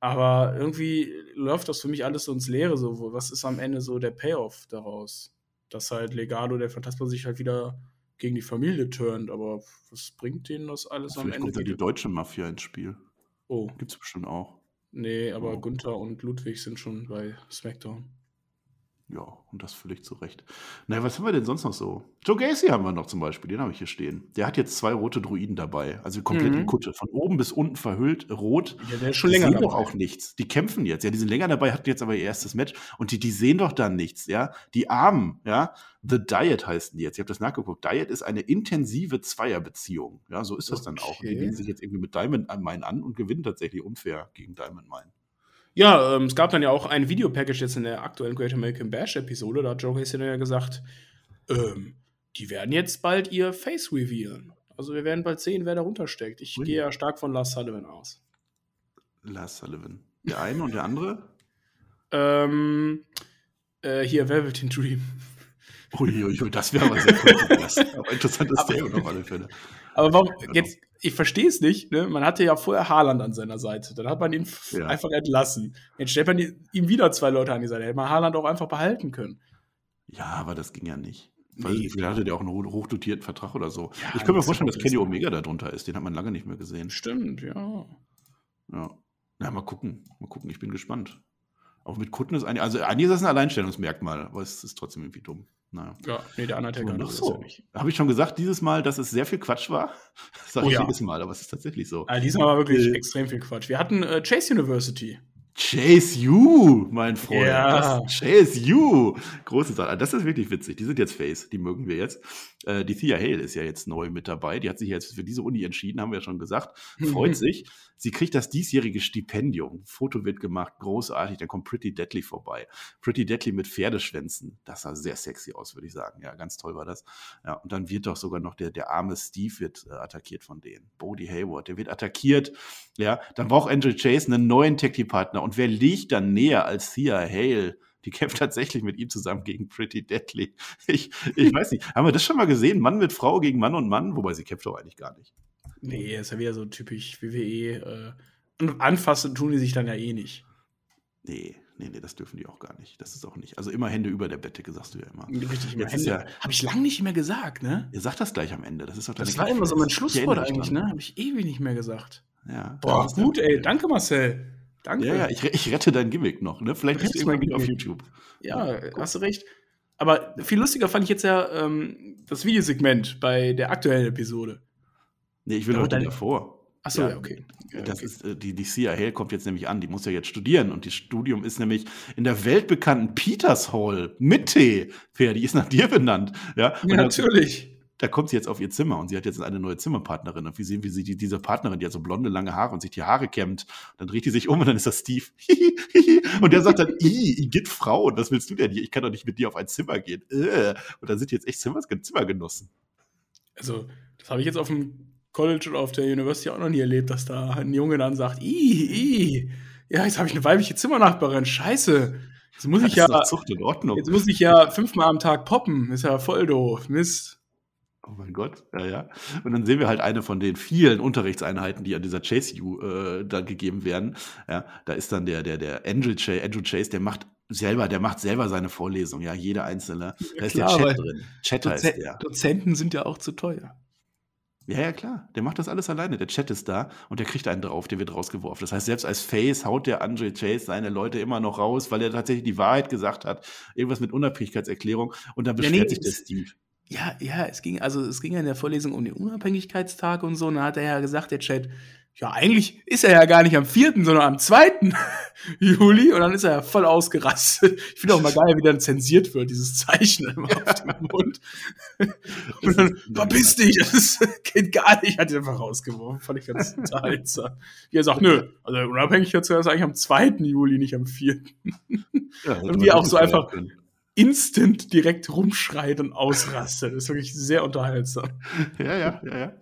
Aber irgendwie läuft das für mich alles so ins Leere. So, was ist am Ende so der Payoff daraus? Dass halt Legado, der Phantasma, sich halt wieder gegen die Familie turnt. Aber was bringt denen das alles Vielleicht am kommt ja Ende? die deutsche Mafia ins Spiel. oh, Gibt's bestimmt auch. nee, aber Oh. Gunther und Ludwig sind schon bei SmackDown. Ja, und das völlig zu Recht. Naja, was haben wir denn sonst noch so? Joe Gacy haben wir noch zum Beispiel, den habe ich hier stehen. Der hat jetzt zwei rote Druiden dabei, also komplett Mhm. in Kutte. Von oben bis unten verhüllt, rot. Ja, der ist schon die länger sehen doch dabei. auch nichts. Die kämpfen jetzt. Ja, die sind länger dabei, hatten jetzt aber ihr erstes Match. Und die, die sehen doch dann nichts, ja. Die Armen, ja. The Diet heißen die jetzt. Ich habe das nachgeguckt. Diet ist eine intensive Zweierbeziehung. Ja, so ist das dann auch. Die Okay. legen sich jetzt irgendwie mit Diamond Mine an und gewinnen tatsächlich unfair gegen Diamond Mine. Ja, ähm, es gab dann ja auch ein Videopackage jetzt in der aktuellen Great American Bash Episode. Da hat Joe dann ja gesagt, ähm, die werden jetzt bald ihr Face revealen. Also wir werden bald sehen, wer darunter steckt. Ich Ui. gehe ja stark von Lars Sullivan aus. Lars Sullivan. Der eine und der andere? Ähm, äh, hier, Velveteen Dream. Uiuiui, das wäre aber sehr kontrovers. aber interessantes Statement auf alle Fälle. Aber warum, Genau. jetzt, ich verstehe es nicht, ne? Man hatte ja vorher Haaland an seiner Seite. Dann hat man ihn Ja. einfach entlassen. Jetzt stellt man ihm wieder zwei Leute an die Seite. Hätte man Haaland auch einfach behalten können. Ja, aber das ging ja nicht. Weil Nee. vielleicht hatte der auch einen ho- hochdotierten Vertrag oder so. Ja, ich kann mir vorstellen, dass Kenny Omega da drunter ist. Den hat man lange nicht mehr gesehen. Stimmt, ja. Ja. Na, mal gucken. Mal gucken. Ich bin gespannt. Auch mit Kutten ist eigentlich, also eigentlich ist das ein Alleinstellungsmerkmal, aber es ist trotzdem irgendwie dumm. Naja. Ja, nee, der Undertaker noch das ist so. ja nicht. Habe ich schon gesagt, dieses Mal, dass es sehr viel Quatsch war? Das sage Oh ich ja. jedes Mal, aber es ist tatsächlich so. Also diesmal war wirklich Äh. extrem viel Quatsch. Wir hatten äh, Chase University. Chase U, mein Freund. Ja. Das, Chase U. Große Sache. Das ist wirklich witzig. Die sind jetzt Face. Die mögen wir jetzt. Äh, die Thea Hale ist ja jetzt neu mit dabei. Die hat sich jetzt für diese Uni entschieden, haben wir ja schon gesagt. Freut sich. Sie kriegt das diesjährige Stipendium. Foto wird gemacht. Großartig. Dann kommt Pretty Deadly vorbei. Pretty Deadly mit Pferdeschwänzen. Das sah sehr sexy aus, würde ich sagen. Ja, ganz toll war das. Ja, und dann wird doch sogar noch der, der arme Steve wird äh, attackiert von denen. Bodie Hayward, der wird attackiert. Ja, dann braucht Andrew Chase einen neuen Tag Team Partner. Und wer liegt dann näher als Thea Hale? Die kämpft tatsächlich mit ihm zusammen gegen Pretty Deadly. Ich, ich weiß nicht. Haben wir das schon mal gesehen? Mann mit Frau gegen Mann und Mann? Wobei sie kämpft doch eigentlich gar nicht. Nee, ist ja wieder so typisch WWE. Äh, anfassen tun die sich dann ja eh nicht. Nee, nee, nee, das dürfen die auch gar nicht. Das ist auch nicht. Also immer Hände über der Bettdecke, sagst du ja immer. Richtig immer Hände. ja- Habe ich lange nicht mehr gesagt, ne? Ihr sagt das gleich am Ende. Das ist doch deine Das war immer so mein Schlusswort eigentlich, ne? Habe ich ewig nicht mehr gesagt. Ja. Boah, gut, ey. Danke, Marcel. Danke. Ja, ja, ich, ich rette dein Gimmick noch. Ne? Vielleicht bist du irgendwann wieder auf. YouTube. Ja, hast du recht. Aber viel lustiger fand ich jetzt ja ähm, das Videosegment bei der aktuellen Episode. Nee, ich will Aber doch die dein- davor. Achso, Ja, ja, okay. Ja, Das okay. ist, äh, die, die Hale kommt jetzt nämlich an, die muss ja jetzt studieren und das Studium ist nämlich in der weltbekannten Peters Hall mit T. Fair, die ist nach dir benannt. Ja, ja, natürlich. Da kommt sie jetzt auf ihr Zimmer und sie hat jetzt eine neue Zimmerpartnerin. Und wir sehen, wie sie die, diese Partnerin, die hat so blonde, lange Haare und sich die Haare kämmt. Dann dreht die sich um und dann ist das Steve. und der sagt dann, I, Igitt Frau, und was willst du denn hier? Ich kann doch nicht mit dir auf ein Zimmer gehen. Äh. Und dann sind die jetzt echt Zimmer, Zimmergenossen. Also, das habe ich jetzt auf dem College oder auf der University auch noch nie erlebt, dass da ein Junge dann sagt, i, i, ja, jetzt habe ich eine weibliche Zimmernachbarin, scheiße. Jetzt muss Das ich ja, doch Zucht in Ordnung. jetzt muss ich ja fünfmal am Tag poppen. Ist ja voll doof. Mist. Oh mein Gott, ja, ja. Und dann sehen wir halt eine von den vielen Unterrichtseinheiten, die an dieser Chase U äh, dann gegeben werden. Ja, da ist dann der, der, der Andrew Chase, Andrew Chase, der macht selber, der macht selber seine Vorlesung, ja, jede einzelne. Da ist klar, der Chat drin. Chat heißt Doze der. Dozenten sind ja auch zu teuer. Ja, ja, klar. Der macht das alles alleine. Der Chat ist da und der kriegt einen drauf, der wird rausgeworfen. Das heißt, selbst als Face haut der Andre Chase seine Leute immer noch raus, weil er tatsächlich die Wahrheit gesagt hat. Irgendwas mit Unabhängigkeitserklärung. Und dann Ja, beschwert nee, sich der Steve. Ja, ja, es ging, also es ging ja in der Vorlesung um den Unabhängigkeitstag und so, und da hat er ja gesagt, der Chat, ja, eigentlich ist er ja gar nicht am 4., sondern am 2. Juli, und dann ist er ja voll ausgerastet. Ich finde auch mal geil, wie dann zensiert wird, dieses Zeichen immer auf dem Mund. Und dann, verpiss dich, das geht gar nicht, hat ihn einfach rausgeworfen, fand ich ganz unterhaltsam. Wie er sagt, nö, also der Unabhängigkeitstag ist eigentlich am 2. Juli, nicht am 4. Ja, Und wie auch so einfach- können. Instant direkt rumschreit und ausrastet. Das ist wirklich sehr unterhaltsam. Ja, ja, ja, ja.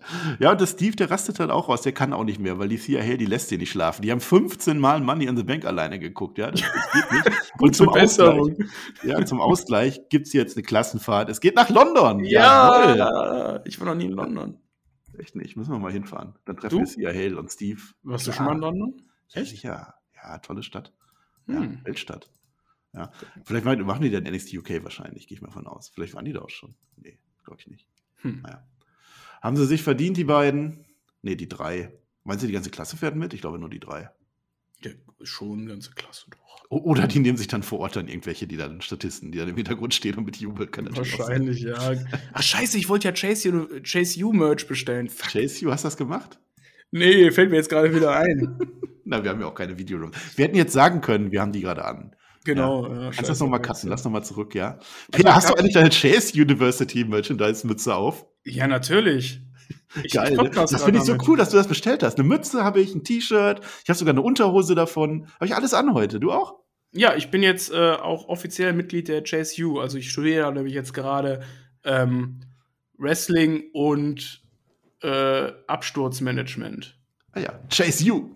Ja, und der Steve, der rastet halt auch raus, der kann auch nicht mehr, weil die Hale, die lässt ihn nicht schlafen. Die haben 15 Mal Money in the Bank alleine geguckt, ja. Das, das geht nicht. Und zum Ausgleich, Besserung. ja, zum Ausgleich gibt's jetzt eine Klassenfahrt. Es geht nach London. Jawohl. Ja, ich war noch nie in London. Echt nicht, müssen wir mal hinfahren. Dann treffen Du? wir Hale und Steve. Warst du Ja. schon mal in London? Ja, sicher. Ja, tolle Stadt. Ja, Hm. Weltstadt. Ja. Vielleicht machen die dann NXT UK wahrscheinlich, gehe ich mal von aus. Vielleicht waren die da auch schon. Nee, glaube ich nicht. Hm. Naja. Haben sie sich verdient, die beiden? Nee, die drei. Meinen Sie, die ganze Klasse fährt mit? Ich glaube nur die drei. Ja, schon ganze Klasse doch. Oder die nehmen sich dann vor Ort dann irgendwelche, die dann Statisten, die dann im Hintergrund stehen und mit jubeln können. Wahrscheinlich, ja. Ach scheiße, ich wollte ja Chase U, Chase U Merch bestellen. Fuck. Chase U, hast du das gemacht? Nee, fällt mir jetzt gerade wieder ein. Na, wir haben ja auch keine Video. Wir hätten jetzt sagen können, wir haben die gerade an. Genau. Ja. Ja, Kannst du das nochmal cutten? Lass nochmal zurück, ja. Peter, hast du eigentlich deine Chase University Merchandise-Mütze auf? Ja, natürlich. Ich, Geil, ne? Das finde ich so cool, dass du das bestellt hast. Eine Mütze habe ich, ein T-Shirt, ich habe sogar eine Unterhose davon. Habe ich alles an heute. Du auch? Ja, ich bin jetzt äh, auch offiziell Mitglied der JSU. Also ich studiere nämlich jetzt gerade ähm, Wrestling und äh, Absturzmanagement. Ah ja, JSU.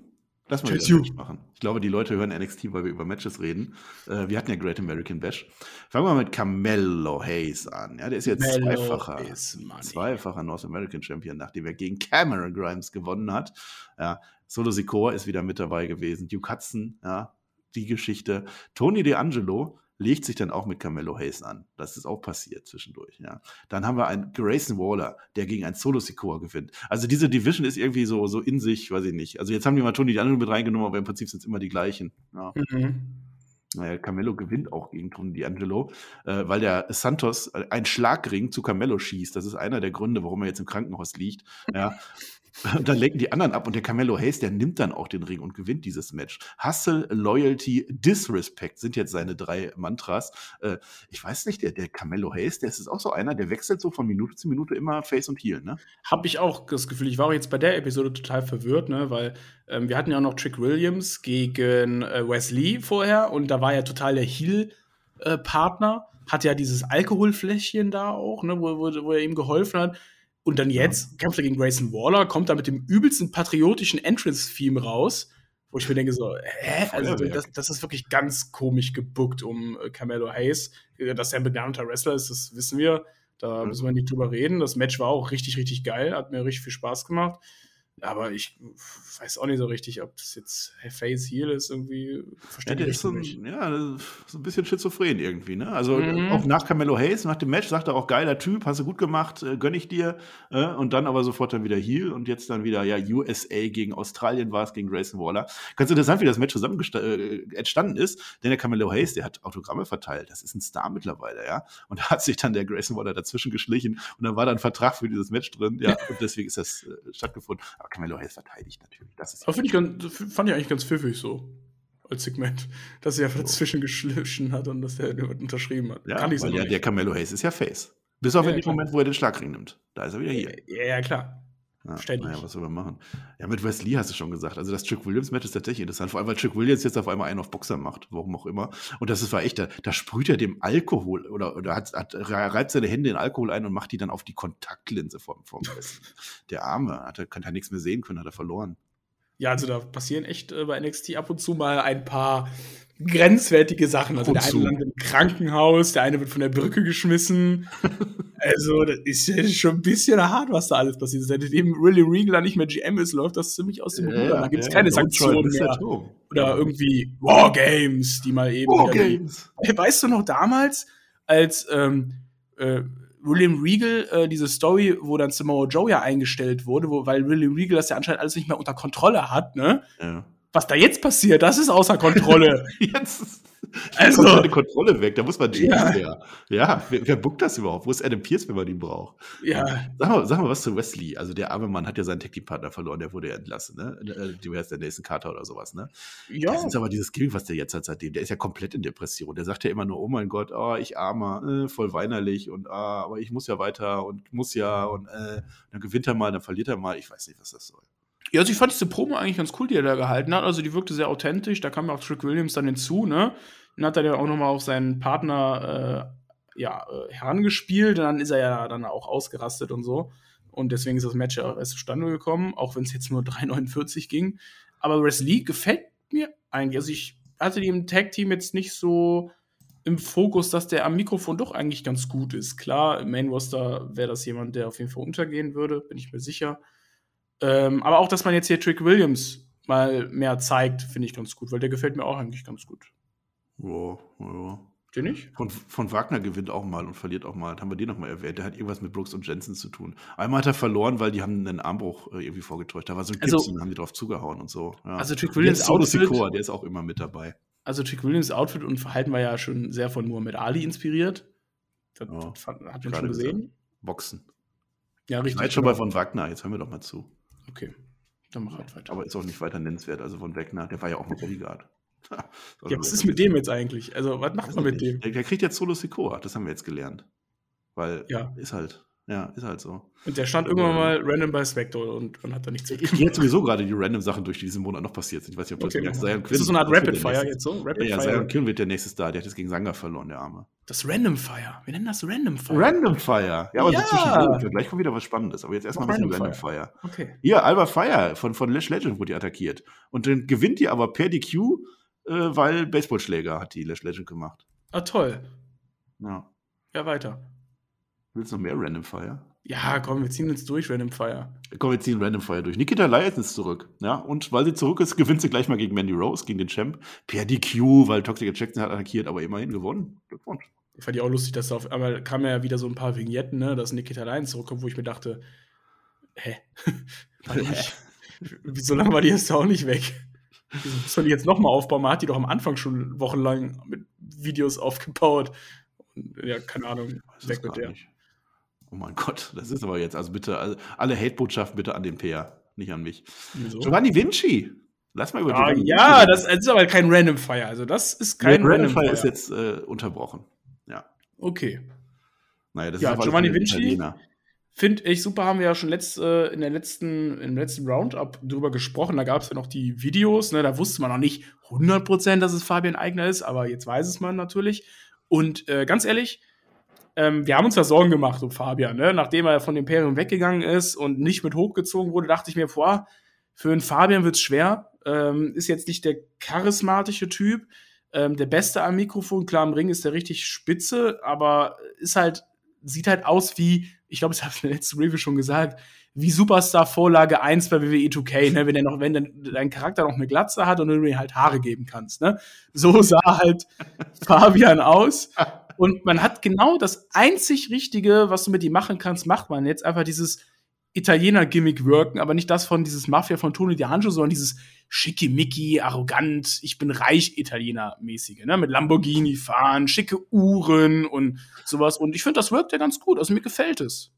Lass mal wieder Match machen. Ich glaube, die Leute hören NXT, weil wir über Matches reden. Äh, wir hatten ja Great American Bash. Fangen wir mal mit Carmelo Hayes an. Ja, der ist jetzt Mello zweifacher, zweifacher North American Champion, nachdem er gegen Cameron Grimes gewonnen hat. Ja, Solo Sikoa ist wieder mit dabei gewesen. Duke Hudson, ja, die Geschichte. Tony DeAngelo legt sich dann auch mit Carmelo Hayes an. Das ist auch passiert zwischendurch. Ja. Dann haben wir einen Grayson Waller, der gegen einen Solo Sikoa gewinnt. Also diese Division ist irgendwie so, so in sich, weiß ich nicht. Also jetzt haben die mal Tony die anderen mit reingenommen, aber im Prinzip sind es immer die gleichen. Ja. Mhm. Naja, Carmelo gewinnt auch gegen Tony D'Angelo, äh, weil der Santos äh, einen Schlagring zu Carmelo schießt. Das ist einer der Gründe, warum er jetzt im Krankenhaus liegt. Ja. Und dann lenken die anderen ab und der Carmelo Hayes, der nimmt dann auch den Ring und gewinnt dieses Match. Hustle, Loyalty, Disrespect sind jetzt seine drei Mantras. Äh, ich weiß nicht, der, der Carmelo Hayes, der ist auch so einer, der wechselt so von Minute zu Minute immer Face und Heel, ne? Hab ich auch das Gefühl. Ich war auch jetzt bei der Episode total verwirrt, ne? Weil ähm, wir hatten ja auch noch Trick Williams gegen äh, Wesley vorher und da war ja total der Heel-Partner. Äh, hat ja dieses Alkoholfläschchen da auch, ne? wo, wo, wo er ihm geholfen hat. Und dann jetzt ja. kämpft er gegen Grayson Waller, kommt da mit dem übelsten patriotischen Entrance-Theme raus, wo ich mir denke so, hä? Also das, das, ist wirklich ganz komisch gebuckt um äh, Carmelo Hayes. Dass er ein begnadeter Wrestler ist, das wissen wir. Da müssen wir nicht drüber reden. Das Match war auch richtig, richtig geil. Hat mir richtig viel Spaß gemacht. Aber ich weiß auch nicht so richtig, ob das jetzt Face Heal ist, irgendwie verstehe ja, so ein, ja, so ein bisschen schizophren irgendwie, ne? Also mhm. auch nach Camelo Hayes, nach dem Match, sagt er auch, geiler Typ, hast du gut gemacht, äh, gönn ich dir. Äh, und dann aber sofort dann wieder Heal und jetzt dann wieder, ja, USA gegen Australien war es, gegen Grayson Waller. Ganz interessant, wie das Match zusammen äh, entstanden ist, denn der Camelo Hayes, der hat Autogramme verteilt, das ist ein Star mittlerweile, ja? Und da hat sich dann der Grayson Waller dazwischen geschlichen und dann war da ein Vertrag für dieses Match drin, ja, und deswegen ist das äh, stattgefunden. Aber Camelo Hayes verteidigt natürlich. Das ist Aber ich ganz, fand ich eigentlich ganz pfiffig so als Segment, dass er dazwischen geschlichen hat und dass er unterschrieben hat. Ja, weil ja, der Camelo Hayes ist ja Face. Bis auf ja, den Moment, wo er den Schlagring nimmt. Da ist er wieder hier. Ja, ja klar. Ja, Ständig. Naja, was soll man machen? Ja, mit Wesley hast du schon gesagt. Also das Trick Williams-Match ist tatsächlich interessant. Vor allem, weil Trick Williams jetzt auf einmal einen auf Boxer macht, warum auch immer. Und das ist war echt, da, da sprüht er dem Alkohol oder, oder hat, hat, reibt seine Hände in Alkohol ein und macht die dann auf die Kontaktlinse vom, vom Wesley. Der Arme, hat er, kann er nichts mehr sehen können, hat er verloren. Ja, also da passieren echt äh, bei NXT ab und zu mal ein paar grenzwertige Sachen. Also der eine landet im Krankenhaus, der eine wird von der Brücke geschmissen. also das ist ja schon ein bisschen hart, was da alles passiert. Seitdem William Regal nicht mehr GM ist, läuft das ziemlich aus dem Ruder. da gibt es ja, keine Sanktionen mehr. Oder irgendwie Wargames, die mal eben. Wargames. Weißt du noch damals, als ähm, äh, William Regal, äh, diese Story, wo dann Samoa Joe ja eingestellt wurde, wo, weil William Regal das ja anscheinend alles nicht mehr unter Kontrolle hat, ne? Ja was da jetzt passiert, das ist außer Kontrolle. jetzt also kommt die Kontrolle weg, da muss man ja. her. Ja, wer, wer bookt das überhaupt? Wo ist Adam Pierce, wenn man ihn braucht? Ja. Sag mal, sag mal was zu Wesley. Also der arme Mann hat ja seinen Tech-Team-Partner verloren, der wurde ja entlassen, ne? Äh, du wärst der nächsten Carter oder sowas, ne? Ja. Das ist aber dieses Gimmick, was der jetzt hat seitdem. Der ist ja komplett in Depression. Der sagt ja immer nur, oh mein Gott, oh, ich armer, äh, voll weinerlich und ah, aber ich muss ja weiter und muss ja und äh, dann gewinnt er mal, dann verliert er mal. Ich weiß nicht, was das soll. Ja, also ich fand diese Promo eigentlich ganz cool, die er da gehalten hat. Also die wirkte sehr authentisch. Da kam ja auch Trick Williams dann hinzu, ne? Dann hat er ja auch nochmal auf seinen Partner äh, ja, äh, herangespielt. Und dann ist er ja dann auch ausgerastet und so. Und deswegen ist das Match ja auch erst zustande gekommen, auch wenn es jetzt nur 3,49 ging. Aber Wesley gefällt mir eigentlich. Also ich hatte die im Tag-Team jetzt nicht so im Fokus, dass der am Mikrofon doch eigentlich ganz gut ist. Klar, im Main Roster wäre das jemand, der auf jeden Fall untergehen würde, bin ich mir sicher. Ähm, aber auch, dass man jetzt hier Trick Williams mal mehr zeigt, finde ich ganz gut, weil der gefällt mir auch eigentlich ganz gut. Ja, ja. Den nicht? Von, von Wagner gewinnt auch mal und verliert auch mal. Das haben wir den nochmal erwähnt. Der hat irgendwas mit Brooks und Jensen zu tun. Einmal hat er verloren, weil die haben einen Armbruch äh, irgendwie vorgetäuscht. Da war so ein Also- Gips und haben die drauf zugehauen und so. Ja. Also Trick der Williams ist Solo Outfit, der ist auch immer mit dabei. also Trick Williams Outfit und Verhalten war ja schon sehr von Muhammad Ali inspiriert. Das, Ja, das hat man schon gesehen. Boxen. Ja, Ich richtig. weiß schon genau. mal von Wagner, jetzt hören wir doch mal zu. Okay, dann mach halt weiter. Aber ist auch nicht weiter nennenswert. Also von Wagner, der war ja auch mal Bodyguard. ja, was ist mit dem jetzt eigentlich? Also, was macht man mit dem? Der, der kriegt jetzt Solo Sikoa, das haben wir jetzt gelernt. Weil, Ja. ist halt, ja, ist halt so. Und der stand irgendwann mal random bei Spectre und man hat da nichts Ich gehe jetzt sowieso gerade die random Sachen durch, die diesen Monat noch passiert sind. Ich weiß nicht, ob du Okay. das merkst. Zion Das ist so eine Art das Rapid Fire nächste. jetzt so? Rapid Ja, ja, Fire. Zion Killen wird der nächste Star. Der hat jetzt gegen Sanga verloren, der Arme. Das Random Fire. Wir nennen das Random Fire. Random Fire. Ja, aber Ja. so zwischendurch. Gleich kommt wieder was Spannendes. Aber jetzt erstmal ein bisschen Random Random Fire. Okay. Hier, Alba Fire von, von Lash Legend wurde die attackiert. Und dann gewinnt die aber per DQ, äh, weil Baseballschläger hat die Lash Legend gemacht. Ah, toll. Ja. Ja, weiter. Willst du noch mehr Random Fire? Ja, komm, wir ziehen jetzt durch, Random Fire. Komm, wir ziehen Random Fire durch. Nikita Lyons ist zurück. Ja, und weil sie zurück ist, gewinnt sie gleich mal gegen Mandy Rose, gegen den Champ. Per DQ, weil Toxic Jackson hat attackiert, aber immerhin gewonnen. Glückwunsch. Ich fand ich auch lustig, dass da auf einmal kam ja wieder so ein paar Vignetten, ne, dass Nikita Lyons zurückkommt, wo ich mir dachte, hä? War die nicht, so lange war die jetzt auch nicht weg. Wieso man die jetzt nochmal aufbauen? Man hat die doch am Anfang schon wochenlang mit Videos aufgebaut. Ja, keine Ahnung, weg mit der. nicht. Oh mein Gott, das ist aber jetzt, also bitte, also alle Hate-Botschaften bitte an den PR, nicht an mich. Wieso? Giovanni Vinci. Lass mal über Ah, Giovanni ja, Vinci das, das ist aber kein Random Fire. Also, das ist kein Random Random Fire ist jetzt äh, unterbrochen. Ja. okay. Naja, das Ja, ist Giovanni Vinci. Finde ich super, haben wir ja schon letzt, äh, in der letzten, im letzten Roundup drüber gesprochen. Da gab es ja noch die Videos, ne? da wusste man noch nicht 100%, dass es Fabian Eigner ist, aber jetzt weiß es man natürlich. Und äh, ganz ehrlich, ähm, wir haben uns da Sorgen gemacht um Fabian. Ne? Nachdem er von Imperium weggegangen ist und nicht mit hochgezogen wurde, dachte ich mir, boah, für einen Fabian wird es schwer. Ähm, ist jetzt nicht der charismatische Typ. Ähm, der Beste am Mikrofon, klar, im Ring ist der richtig spitze, aber ist halt, sieht halt aus wie, ich glaube, das habe ich in der letzten Review schon gesagt, wie Superstar Vorlage 1 bei WWE 2K, ne? wenn der noch, wenn dein, dein Charakter noch eine Glatze hat und du ihm halt Haare geben kannst, ne? So sah halt Fabian aus. Und man hat genau das einzig Richtige, was du mit ihm machen kannst, macht man jetzt einfach dieses Italiener-Gimmick wirken, aber nicht das von dieses Mafia von Tony D'Angelo, sondern dieses schickimicki, arrogant, ich bin reich Italiener-mäßige, ne? Mit Lamborghini fahren, schicke Uhren und sowas. Und ich finde, das wirkt ja ganz gut. Also mir gefällt es.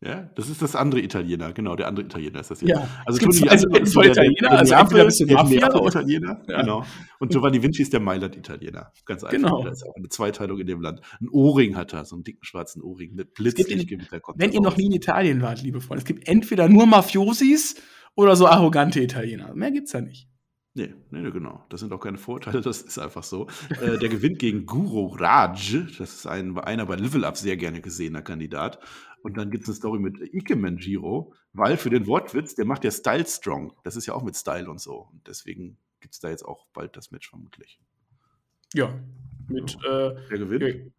Ja, das ist das andere Italiener, genau, der andere Italiener ist das jetzt. Ja, Also es gibt Tony zwei D'Angelo ist so der- der- Italiener, der also Neapel- ein bisschen der Mafia oder- Neapel-Italiener, Ja. genau. Und Giovanni Vinci ist der Mailand-Italiener. Ganz einfach. Genau. Da ist auch eine Zweiteilung in dem Land. Ein Ohrring hat er, so einen dicken schwarzen Ohrring mit Blitzlichtgewitter. Wenn ihr noch nie in Italien wart, liebe Freunde, es gibt entweder nur Mafiosis oder so arrogante Italiener. Mehr gibt's da nicht. Nee, nee, nee, genau. Das sind auch keine Vorurteile, das ist einfach so. äh, der gewinnt gegen Guru Raj. Das ist ein, einer bei Level Up sehr gerne gesehener Kandidat. Und dann gibt es eine Story mit Ikemenjiro, weil für den Wortwitz, der macht ja Style Strong. Das ist ja auch mit Style und so. Und deswegen gibt es da jetzt auch bald das Match vermutlich. Ja. Mit, äh, Der gewinnt. okay.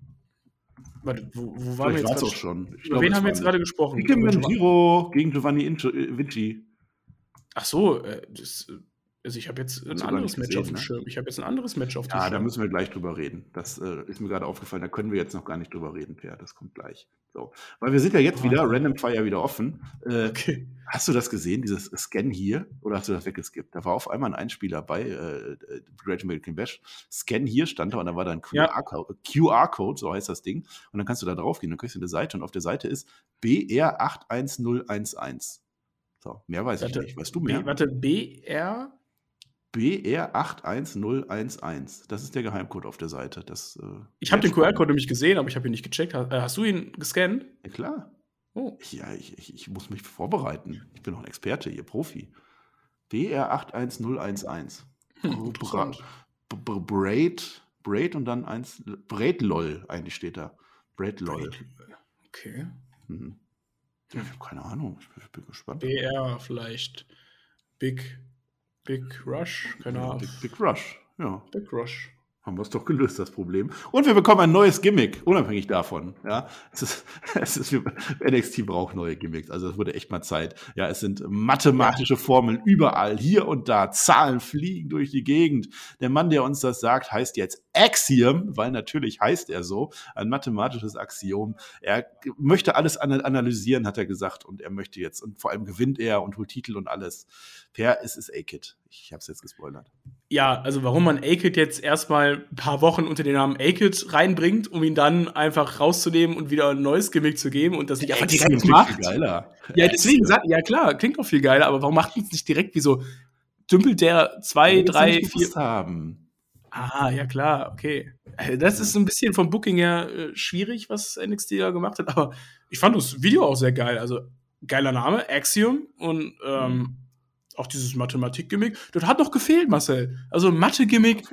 warte, wo, wo waren wir jetzt auch schon. Ich Über wen haben wir jetzt gerade gesprochen? Ikemenjiro gegen Giovanni äh, Vinci. Ach so, äh, das, äh, also ich habe jetzt ein anderes Match gesehen, auf dem ne? Schirm. Ich habe jetzt ein anderes Match auf dem Ja, Schirm. da müssen wir gleich drüber reden. Das äh, ist mir gerade aufgefallen. Da können wir jetzt noch gar nicht drüber reden, Per. Das kommt gleich. So. Weil wir sind ja jetzt Ah. wieder, Random Fire wieder offen. Äh, okay. Hast du das gesehen, dieses Scan hier? Oder hast du das weggeskippt? Da war auf einmal ein Einspieler bei äh, äh, Great American Bash. Scan hier stand da und da war da ein Ja. QR-Code, QR-Code, so heißt das Ding. Und dann kannst du da drauf gehen, dann kriegst du eine Seite und auf der Seite ist BR81011. So, mehr weiß Warte, ich nicht. Weißt du mehr? B, warte, BR? BR81011. Das ist der Geheimcode auf der Seite. Das, äh, Ich habe den. QR-Code nämlich gesehen, aber ich habe ihn nicht gecheckt. Hast, äh, hast du ihn gescannt? Ja, klar. Oh. Ja, ich, ich, ich muss mich vorbereiten. Ich bin noch ein Experte hier, Profi. BR81011. Hm, Oh, interessant. B- B- Braid, Braid und dann eins, Braid LOL eigentlich steht da. Braid LOL. Okay. Ja, ich habe keine Ahnung, ich bin, ich bin gespannt. BR vielleicht. Big, Big Rush? Keine Ahnung. Big, Big Rush, ja. Big Rush. Haben wir es doch gelöst, das Problem. Und wir bekommen ein neues Gimmick, unabhängig davon. Ja, es ist, es ist, NXT braucht neue Gimmicks. Also es wurde echt mal Zeit. Ja, es sind mathematische Formeln überall, hier und da. Zahlen fliegen durch die Gegend. Der Mann, der uns das sagt, heißt jetzt Axiom, weil natürlich heißt er so, ein mathematisches Axiom. Er möchte alles analysieren, hat er gesagt, und er möchte jetzt, und vor allem gewinnt er und holt Titel und alles. Per, es ist A-Kid. Ich habe es jetzt gespoilert. Ja, also warum man A-Kid jetzt erstmal ein paar Wochen unter den Namen A-Kid reinbringt, um ihn dann einfach rauszunehmen und wieder ein neues Gimmick zu geben und das nicht einfach direkt macht. Viel geiler. Ja, deswegen, ja klar, klingt auch viel geiler, aber warum macht man es nicht direkt wie so, dümpelt der zwei, drei, vier. haben. Ah, ja klar, okay. Äh, das ist ein bisschen vom Booking her äh, schwierig, was NXT da gemacht hat, aber ich fand das Video auch sehr geil. Also geiler Name, Axiom und ähm, mhm auch dieses Mathematik-Gimmick, das hat noch gefehlt, Marcel. Also Mathe-Gimmick,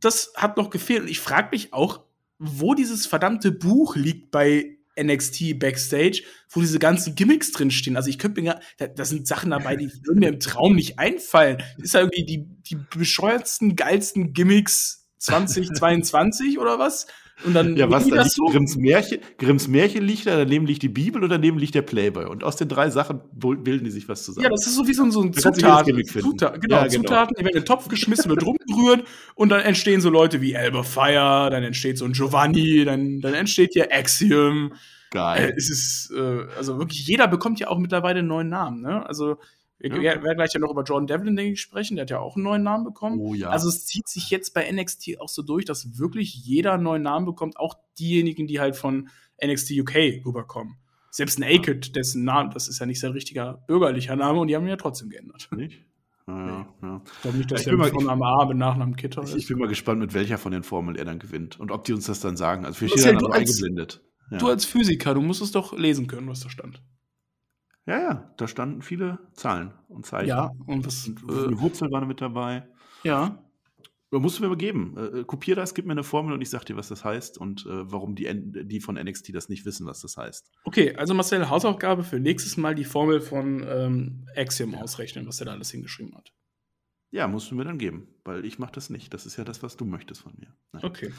das hat noch gefehlt. Und ich frage mich auch, wo dieses verdammte Buch liegt bei NXT Backstage, wo diese ganzen Gimmicks drinstehen. Also ich könnte mir, da, da sind Sachen dabei, die würden mir im Traum nicht einfallen. Das ist ja irgendwie die, die bescheuertsten, geilsten Gimmicks 2022 oder was? Und dann ja, was, da liegt so? Grimms, Märchen, Grimms Märchen liegt da, daneben liegt die Bibel und daneben liegt der Playboy. Und aus den drei Sachen bilden die sich was zusammen. Ja, das ist so wie so ein, so ein Zutaten. Zutaten, genau, ja, genau. Zutaten, die werden in den Topf geschmissen, wird rumgerührt und dann entstehen so Leute wie Elba Fire, dann entsteht so ein Giovanni, dann, dann entsteht hier Axiom. Geil. Äh, es ist, äh, also wirklich, jeder bekommt ja auch mittlerweile einen neuen Namen, ne? Also, wir ja. werden gleich ja noch über Jordan Devlin, denke ich, sprechen. Der hat ja auch einen neuen Namen bekommen. Oh, ja. Also es zieht sich jetzt bei NXT auch so durch, dass wirklich jeder einen neuen Namen bekommt. Auch diejenigen, die halt von NXT UK rüberkommen. Selbst ein Aked, dessen Name, das ist ja nicht sein richtiger bürgerlicher Name und die haben ihn ja trotzdem geändert. Nicht? Ja, ja. Ich glaube nicht, dass der A mit Nachnamen Kitter ist. Ich bin mal gespannt, mit welcher von den Formeln er dann gewinnt und ob die uns das dann sagen. Also für jeder ja, eingeblendet. Ja. Du als Physiker, du musst es doch lesen können, was da stand. Ja, ja, da standen viele Zahlen und Zeichen. Ja, und was. Und äh, Wurzel war mit dabei. Ja. Musst du mir mal geben. Äh, kopier das, gib mir eine Formel und ich sag dir, was das heißt und äh, warum die, die von NXT das nicht wissen, was das heißt. Okay, also Marcel, Hausaufgabe für nächstes Mal die Formel von ähm, Axiom ausrechnen, was er da alles hingeschrieben hat. Ja, musst du mir dann geben, weil ich mache das nicht. Das ist ja das, was du möchtest von mir. Nein. Okay.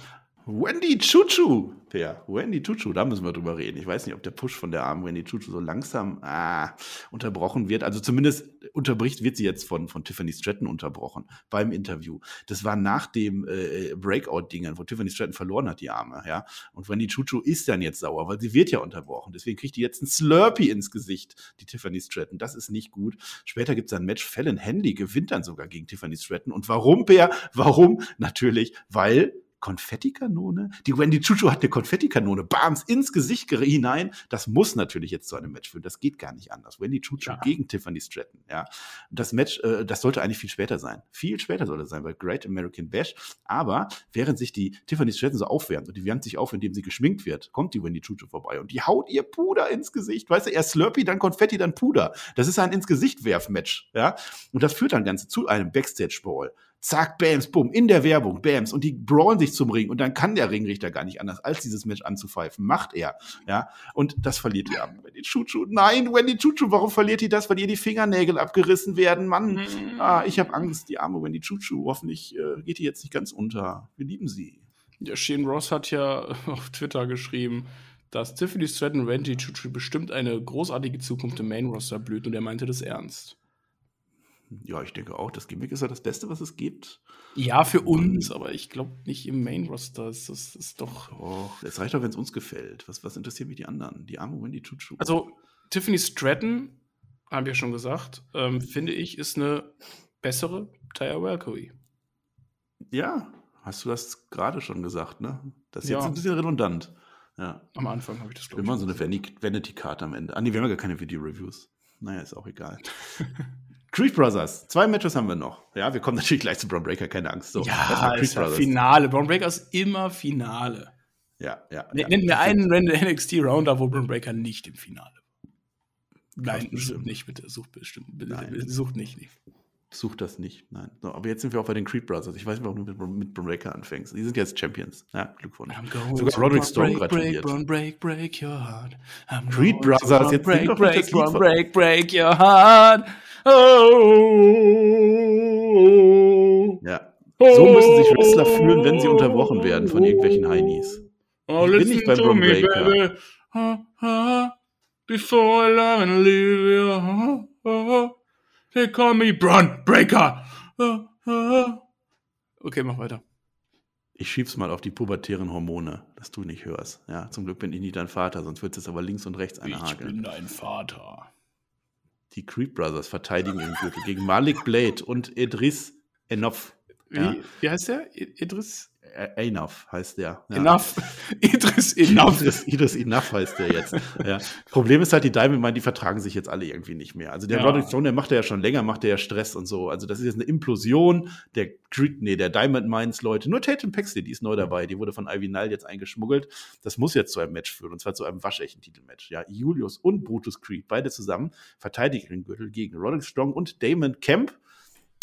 Wendy Chuchu, Per. Wendy Chuchu, da müssen wir drüber reden. Ich weiß nicht, ob der Push von der armen Wendy Chuchu so langsam ah, unterbrochen wird. Also zumindest unterbricht wird sie jetzt von, von Tiffany Stratton unterbrochen beim Interview. Das war nach dem äh, Breakout-Dingern, wo Tiffany Stratton verloren hat, die Arme. Ja? Und Wendy Chuchu ist dann jetzt sauer, weil sie wird ja unterbrochen. Deswegen kriegt die jetzt ein Slurpee ins Gesicht, die Tiffany Stratton. Das ist nicht gut. Später gibt es ein Match. Fallon Handy gewinnt dann sogar gegen Tiffany Stratton. Und warum, Per? Warum? Natürlich, weil Konfettikanone? Die Wendy Chuchu hat eine Konfettikanone, bams, ins Gesicht hinein. Das muss natürlich jetzt zu einem Match führen. Das geht gar nicht anders. Wendy Chuchu ja. gegen Tiffany Stratton, ja. Das Match, äh, das sollte eigentlich viel später sein. Viel später sollte es sein, bei Great American Bash. Aber während sich die Tiffany Stratton so aufwärmt und die wärmt sich auf, indem sie geschminkt wird, kommt die Wendy Chuchu vorbei und die haut ihr Puder ins Gesicht. Weißt du, erst Slurpee, dann Konfetti, dann Puder. Das ist ein ins Gesicht werf Match, ja. Und das führt dann Ganze zu einem Backstage-Brawl zack, bams, bumm, in der Werbung, bams, und die brawlen sich zum Ring und dann kann der Ringrichter gar nicht anders, als dieses Match anzupfeifen. Macht er, ja, und das verliert die Arme. Wendy Chuchu, nein, Wendy Chuchu, warum verliert die das? Weil ihr die Fingernägel abgerissen werden, Mann. Mhm. Ah, ich habe Angst, die arme Wendy Chuchu, hoffentlich äh, geht die jetzt nicht ganz unter. Wir lieben sie. Ja, Shane Ross hat ja auf Twitter geschrieben, dass Tiffany Stratton Wendy Chuchu bestimmt eine großartige Zukunft im Main Roster blüht und er meinte das ernst. Ja, ich denke auch, das Gimmick ist ja das Beste, was es gibt. Ja, für uns, aber ich glaube nicht im Main Roster. Das ist, doch. Oh, es reicht doch, wenn es uns gefällt. Was, was interessiert mich die anderen? Die arme Wendy Chuchu. Also, Tiffany Stratton, haben wir schon gesagt, ähm, finde ich, ist eine bessere Taya Valkyrie. Ja, hast du das gerade schon gesagt, ne? Das ist ja. jetzt ein bisschen redundant. Ja. Am Anfang habe ich das glaube Immer so eine Vanity-Card am Ende. Ah, nee, wir haben ja gar keine Video-Reviews. Naja, ist auch egal. Creed Brothers, zwei Matches haben wir noch. Ja, wir kommen natürlich gleich zu Braun Breaker, keine Angst. So, ja, ist ja Finale. Braun Breaker ist immer Finale. Ja, ja. N ja. Nenn mir einen NXT Rounder, wo Braun Breaker nicht im Finale Nein, bestimmt nicht, bitte. Sucht bestimmt. Bitte, Nein. Sucht nicht, nicht. Sucht das nicht, nein. So, aber jetzt sind wir auch bei den Creed Brothers. Ich weiß nicht, warum du mit, mit Breaker anfängst. Die sind jetzt Champions. Ja, Glückwunsch. Sogar Roderick Strong gratuliert. Break, break, break your heart. I'm Creed Brothers, jetzt break, break, break, break, break your heart. Oh. Ja. So müssen sich Wrestler fühlen, wenn sie unterbrochen werden von irgendwelchen Heinis. Oh, Ich bin nicht bei Bron ha, before I love and leave you. They call me Bron Breaker. Okay, mach weiter. Ich schieb's mal auf die pubertären Hormone, dass du nicht hörst. Ja, zum Glück bin ich nicht dein Vater, sonst wird es aber links und rechts eine Ich hageln. bin dein Vater. Die Creed Brothers verteidigen ihren Gürtel gegen Malik Blade und Idris Enof. Wie, Ja. wie heißt der? Idris Enof heißt der. Ja. Enough. Idris Enough. Idris, Idris Enough heißt der jetzt. ja. Problem ist halt, die Diamond Mine, die vertragen sich jetzt alle irgendwie nicht mehr. Also der Ja. Roderick Strong, der macht ja schon länger, macht ja Stress und so. Also das ist jetzt eine Implosion der Creed, nee, der Diamond Mines Leute. Nur Tatum Paxley, die ist neu dabei. Die wurde von Ivy Nile jetzt eingeschmuggelt. Das muss jetzt zu einem Match führen. Und zwar zu einem waschechten Titelmatch. Ja, Julius und Brutus Creed, beide zusammen, verteidigen den Gürtel gegen Roderick Strong und Damon Kemp.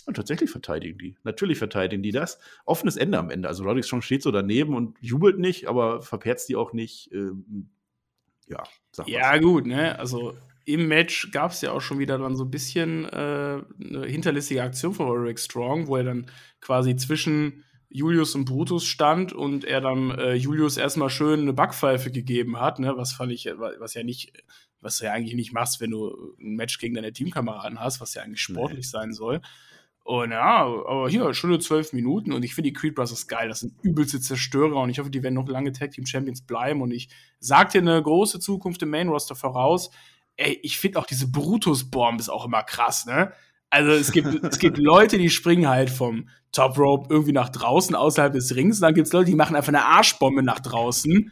Und tatsächlich verteidigen die. Natürlich verteidigen die das. Offenes Ende am Ende. Also Roderick Strong steht so daneben und jubelt nicht, aber verperzt die auch nicht. Ähm, ja, sag. Ja, gut, ne? Also im Match gab es ja auch schon wieder dann so ein bisschen äh, eine hinterlistige Aktion von Roderick Strong, wo er dann quasi zwischen Julius und Brutus stand und er dann äh, Julius erstmal schön eine Backpfeife gegeben hat, ne? Was fand ich, was ja nicht, was du ja eigentlich nicht machst, wenn du ein Match gegen deine Teamkameraden hast, was ja eigentlich sportlich sein soll. Und ja, aber hier, Stunde zwölf Minuten und ich finde die Creed Brothers geil. Das sind übelste Zerstörer und ich hoffe, die werden noch lange Tag Team Champions bleiben. Und ich sag dir eine große Zukunft im Main Roster voraus. Ey, ich finde auch diese Brutus-Bomb ist auch immer krass, ne? Also es gibt, es gibt Leute, die springen halt vom Top Rope irgendwie nach draußen außerhalb des Rings. Und dann gibt es Leute, die machen einfach eine Arschbombe nach draußen.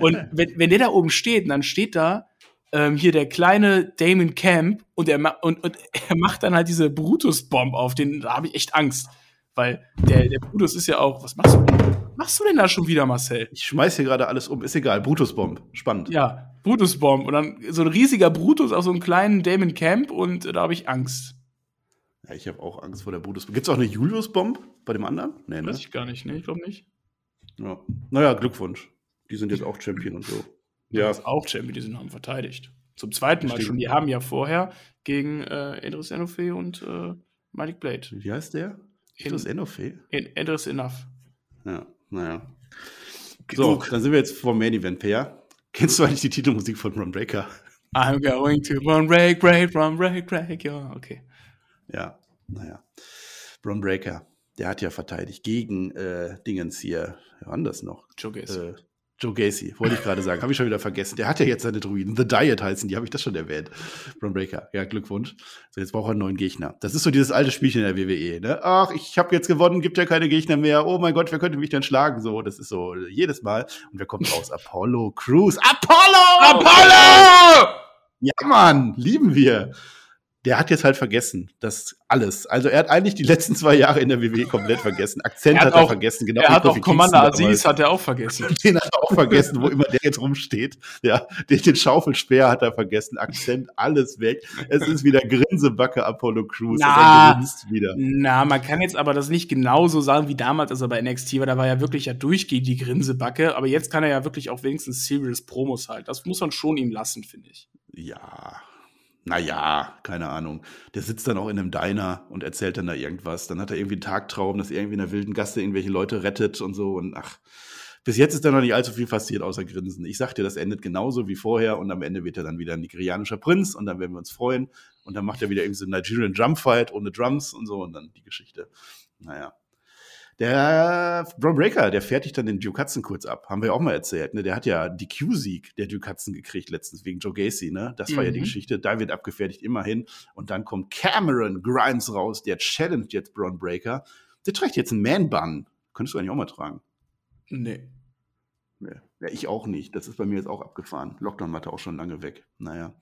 Und wenn, wenn der da oben steht, und dann steht da ähm, hier der kleine Damon Camp und er, und, und er macht dann halt diese Brutus-Bomb auf den, da habe ich echt Angst. Weil der, der Brutus ist ja auch, was machst du? Was machst du denn da schon wieder, Marcel? Ich schmeiß hier gerade alles um. Ist egal. Brutus-Bomb. Spannend. Ja, Brutus-Bomb. Und dann so ein riesiger Brutus auf so einen kleinen Damon Camp und äh, da habe ich Angst. Ja, ich habe auch Angst vor der Brutus-Bomb. Gibt es auch eine Julius-Bomb bei dem anderen? Nee, ne? Weiß ich gar nicht, ne? Ich glaube nicht. Ja. Naja, Glückwunsch. Die sind jetzt auch Champion und so. Ja. Ist auch Champion, die sind haben verteidigt. Zum zweiten Mal Stimmt. schon. Die haben ja vorher gegen äh, Idris Enofe und äh, Malik Blade. wie heißt der? Das Enofe? In, Idris Enough. Ja, naja. So, dann sind wir jetzt vor Main Event, Per. Kennst du eigentlich die Titelmusik von Ron Breaker? I'm going to run break, break, run break, break. Ja, okay. Ja, naja. Ron Breaker, der hat ja verteidigt gegen äh, Dingens hier. Denn das noch? Joe Gacy. Äh, Joe Gacy, wollte ich gerade sagen. Habe ich schon wieder vergessen. Der hat ja jetzt seine Druiden. The Diet heißen die, habe ich das schon erwähnt. Ron Breaker, ja, Glückwunsch. So, jetzt braucht er einen neuen Gegner. Das ist so dieses alte Spielchen in der WWE, ne? Ach, ich habe jetzt gewonnen, gibt ja keine Gegner mehr. Oh mein Gott, wer könnte mich denn schlagen? So, das ist so jedes Mal. Und wer kommt raus? Apollo Crews. Apollo! Apollo! Ja, Mann, lieben wir. Der hat jetzt halt vergessen, das alles. Also er hat eigentlich die letzten zwei Jahre in der WWE komplett vergessen. Akzent Er hat hat, er auch- vergessen. Genau Er hat auch Commander. Aziz, hat er auch vergessen. Den hat er auch vergessen, wo immer der jetzt rumsteht. Ja, den, den Schaufelspeer hat er vergessen. Akzent, alles weg. Es ist wieder Grinsebacke Apollo Crews. Na. Er wieder. Na, man kann jetzt aber das nicht genauso sagen wie damals, als er bei NXT war. Da war ja wirklich ja durchgehend die Grinsebacke. Aber jetzt kann er ja wirklich auch wenigstens serious Promos halt. Das muss man schon ihm lassen, finde ich. Ja, naja, keine Ahnung. Der sitzt dann auch in einem Diner und erzählt dann da irgendwas. Dann hat er irgendwie einen Tagtraum, dass er irgendwie in einer wilden Gasse irgendwelche Leute rettet und so. Und ach, bis jetzt ist da noch nicht allzu viel passiert, außer Grinsen. Ich sag dir, das endet genauso wie vorher und am Ende wird er dann wieder ein nigerianischer Prinz und dann werden wir uns freuen. Und dann macht er wieder irgendwie so einen Nigerian Drum Fight ohne Drums und so und dann die Geschichte. Naja. Der Bron Breaker, der fertigt dann den Duke Hudson kurz ab. Haben wir ja auch mal erzählt. Ne? Der hat ja die Q-Sieg der Duke Hudson gekriegt letztens wegen Joe Gacy. Ne? Das war ja die Mhm. Geschichte. Da wird abgefertigt, immerhin. Und dann kommt Cameron Grimes raus. Der challenge jetzt Bron Breaker. Der trägt jetzt einen Man-Bun. Könntest du eigentlich auch mal tragen. Nee. Nee. Ja, ich auch nicht. Das ist bei mir jetzt auch abgefahren. Lockdown-Matte auch schon lange weg. Naja.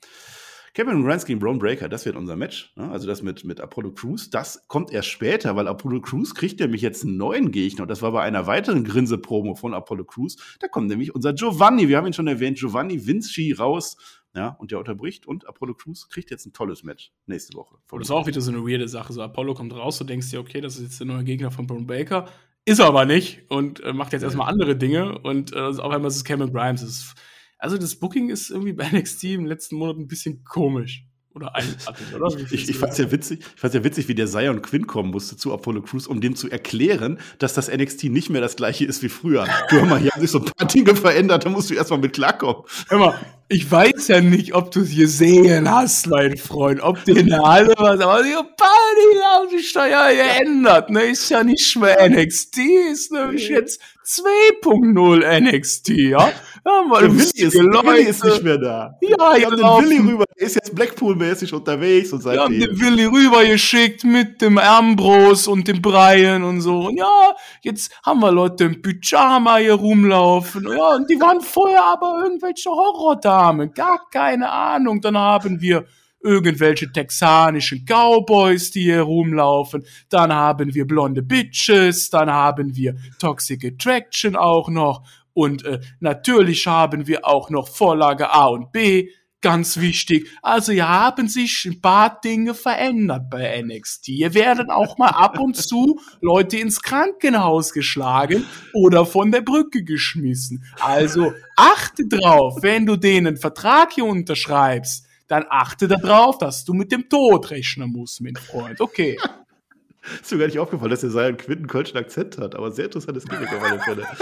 Cameron Grimes gegen Braun Breaker, das wird unser Match. Ne? Also das mit, mit Apollo Crews. Das kommt erst später, weil Apollo Crews kriegt nämlich jetzt einen neuen Gegner. Und das war bei einer weiteren Grinse-Promo von Apollo Crews. Da kommt nämlich unser Giovanni, wir haben ihn schon erwähnt, Giovanni Vinci raus. Ja, und der unterbricht und Apollo Crews kriegt jetzt ein tolles Match nächste Woche. Das ist auch wieder so eine weirde Sache. So, Apollo kommt raus, du denkst dir, okay, das ist jetzt der neue Gegner von Braun Baker. Ist er aber nicht und äh, macht jetzt erstmal andere Dinge. Und äh, auf einmal ist es Cameron Grimes. Das ist, also das Booking ist irgendwie bei NXT im letzten Monat ein bisschen komisch. Oder einzigartig, oder? Ich, ich fand es ja witzig, ich fand's ja witzig, wie der Zion Quinn kommen musste zu Apollo Crews, um dem zu erklären, dass das NXT nicht mehr das gleiche ist wie früher. Du hör mal, hier haben sich so ein paar Dinge verändert, da musst du erstmal mit klarkommen. Hör mal, ich weiß ja nicht, ob du es gesehen hast, mein Freund, ob die in der Halle was, aber die Party haben sich da ja geändert, ne? Ist ja nicht mehr NXT, ist nämlich jetzt 2.0 NXT, ja? Ja, mal der Willi ist, Willi ist nicht mehr da. Ja, ich habe den Willi rüber, der ist jetzt Blackpool-mäßig unterwegs und seitdem. Wir haben den Willi rübergeschickt mit dem Ambrose und dem Brian und so. Und ja, jetzt haben wir Leute im Pyjama hier rumlaufen. Ja, und die waren vorher aber irgendwelche Horrordamen. Gar keine Ahnung. Dann haben wir irgendwelche texanischen Cowboys, die hier rumlaufen. Dann haben wir blonde Bitches, dann haben wir Toxic Attraction auch noch. Und äh, natürlich haben wir auch noch Vorlage A und B, ganz wichtig. Also hier haben sich ein paar Dinge verändert bei NXT. Hier werden auch mal ab und zu Leute ins Krankenhaus geschlagen oder von der Brücke geschmissen. Also achte drauf, wenn du denen Vertrag hier unterschreibst, dann achte darauf, dass du mit dem Tod rechnen musst, mein Freund. Okay. Ist mir gar nicht aufgefallen, dass der Seil einen Quinten Kölschen Akzent hat, aber sehr interessantes Gimmick auf alle Fälle.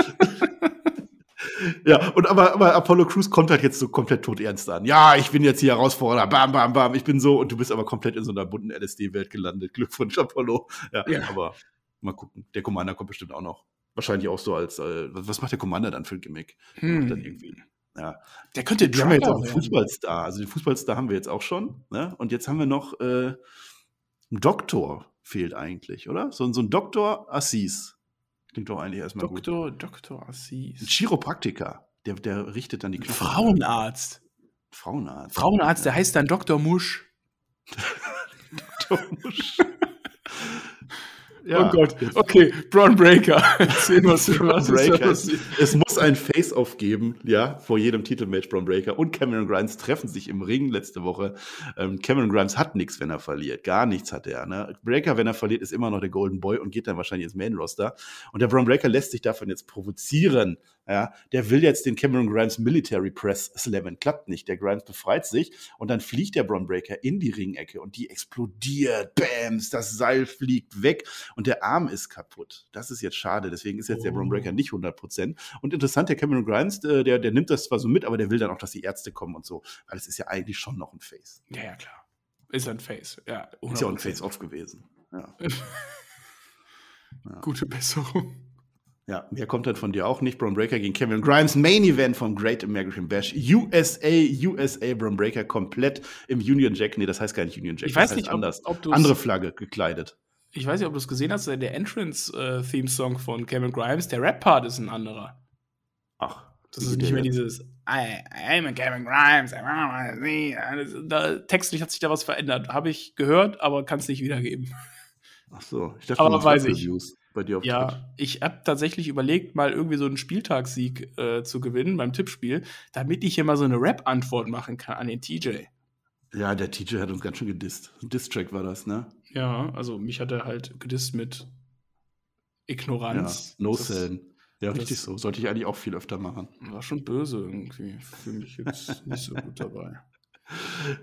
Ja, und aber, aber Apollo Crews kommt halt jetzt so komplett todernst an. Ja, ich bin jetzt hier Herausforderer, bam, bam, bam, ich bin so, und du bist aber komplett in so einer bunten LSD-Welt gelandet. Glückwunsch, Apollo. Ja, ja, aber mal gucken. Der Commander kommt bestimmt auch noch. Wahrscheinlich auch so als, äh, was macht der Commander dann für ein Gimmick? Hm. Dann irgendwie. Ja. Der könnte haben wir jetzt auch einen Fußballstar. Also den Fußballstar haben wir jetzt auch schon. Ne? Und jetzt haben wir noch äh, einen Doktor fehlt eigentlich, oder? So, so ein Doktor Assis. Klingt doch eigentlich erstmal Doktor, gut. Doktor Assis. Ein Chiropraktiker, der, der richtet dann die Knochen. Frauenarzt. Frauenarzt. Frauenarzt, der heißt dann Dr. Musch. Dr. Musch. Ja, oh Gott. Okay, Braun Breaker. Erzähl was, was Breaker. Es, es muss ein Face-Off geben, ja, vor jedem Titelmatch. Braun Breaker und Cameron Grimes treffen sich im Ring letzte Woche. Ähm, Cameron Grimes hat nichts, wenn er verliert. Gar nichts hat er. Ne? Breaker, wenn er verliert, ist immer noch der Golden Boy und geht dann wahrscheinlich ins Main-Roster. Und der Braun Breaker lässt sich davon jetzt provozieren. Ja, der will jetzt den Cameron Grimes Military Press slammen. Klappt nicht. Der Grimes befreit sich und dann fliegt der Braun Breaker in die Ringecke und die explodiert. Bams, das Seil fliegt weg und der Arm ist kaputt. Das ist jetzt schade. Deswegen ist jetzt oh. der Braun Breaker nicht 100%. Und interessant, der Cameron Grimes, äh, der, der nimmt das zwar so mit, aber der will dann auch, dass die Ärzte kommen und so. Weil es ist ja eigentlich schon noch ein Face. Ja, ja, klar. Ist ein Face, ja. 100%. Ist ja auch ein Face-Off gewesen. Ja. ja. Gute Besserung. Ja, mehr kommt dann von dir auch nicht. Braun Breaker gegen Kevin Grimes. Main Event vom Great American Bash. USA, USA, Braun Breaker komplett im Union Jack. Nee, das heißt gar nicht Union Jack. Ich weiß nicht, anders. Ob, ob Andere Flagge gekleidet. Ich weiß nicht, ob du es gesehen hast, der Entrance-Theme-Song äh, von Kevin Grimes, der Rap-Part ist ein anderer. Ach. Das ist nicht mehr dieses I, I'm a Kevin Grimes. Da, textlich hat sich da was verändert. Habe ich gehört, aber kann es nicht wiedergeben. Ach so, ich dachte, aber weiß ich. Reviews bei dir auf Ja, Twitch. ich habe tatsächlich überlegt, mal irgendwie so einen Spieltagssieg äh, zu gewinnen beim Tippspiel, damit ich hier mal so eine Rap-Antwort machen kann an den TJ. Ja, der TJ hat uns ganz schön gedisst. Ein Diss-Track war das, ne? Ja, also mich hat er halt gedisst mit Ignoranz. Ja, No-Sellen. Ja, richtig so. Sollte ich eigentlich auch viel öfter machen. War schon böse irgendwie. Fühle mich jetzt nicht so gut dabei.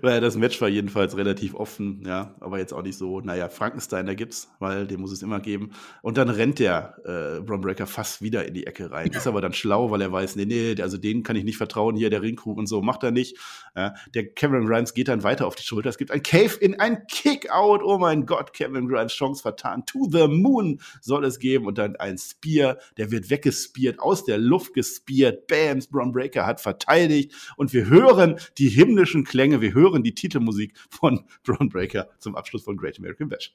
Weil das Match war jedenfalls relativ offen, ja, aber jetzt auch nicht so, naja, Frankenstein, da gibt's, weil den muss es immer geben. Und dann rennt der äh, Breaker fast wieder in die Ecke rein. Ist aber dann schlau, weil er weiß, nee, nee, also den kann ich nicht vertrauen, hier der Ringkrug und so, macht er nicht. Ja, der Cameron Grimes geht dann weiter auf die Schulter. Es gibt ein Cave in ein Kick-Out. Oh mein Gott, Cameron Grimes Chance vertan. To the Moon soll es geben. Und dann ein Spear, der wird weggespiert, aus der Luft gespiert. Bams, Braun Breaker hat verteidigt. Und wir hören die himmlischen Klänge. Wir hören die Titelmusik von Braun Breaker zum Abschluss von Great American Bash.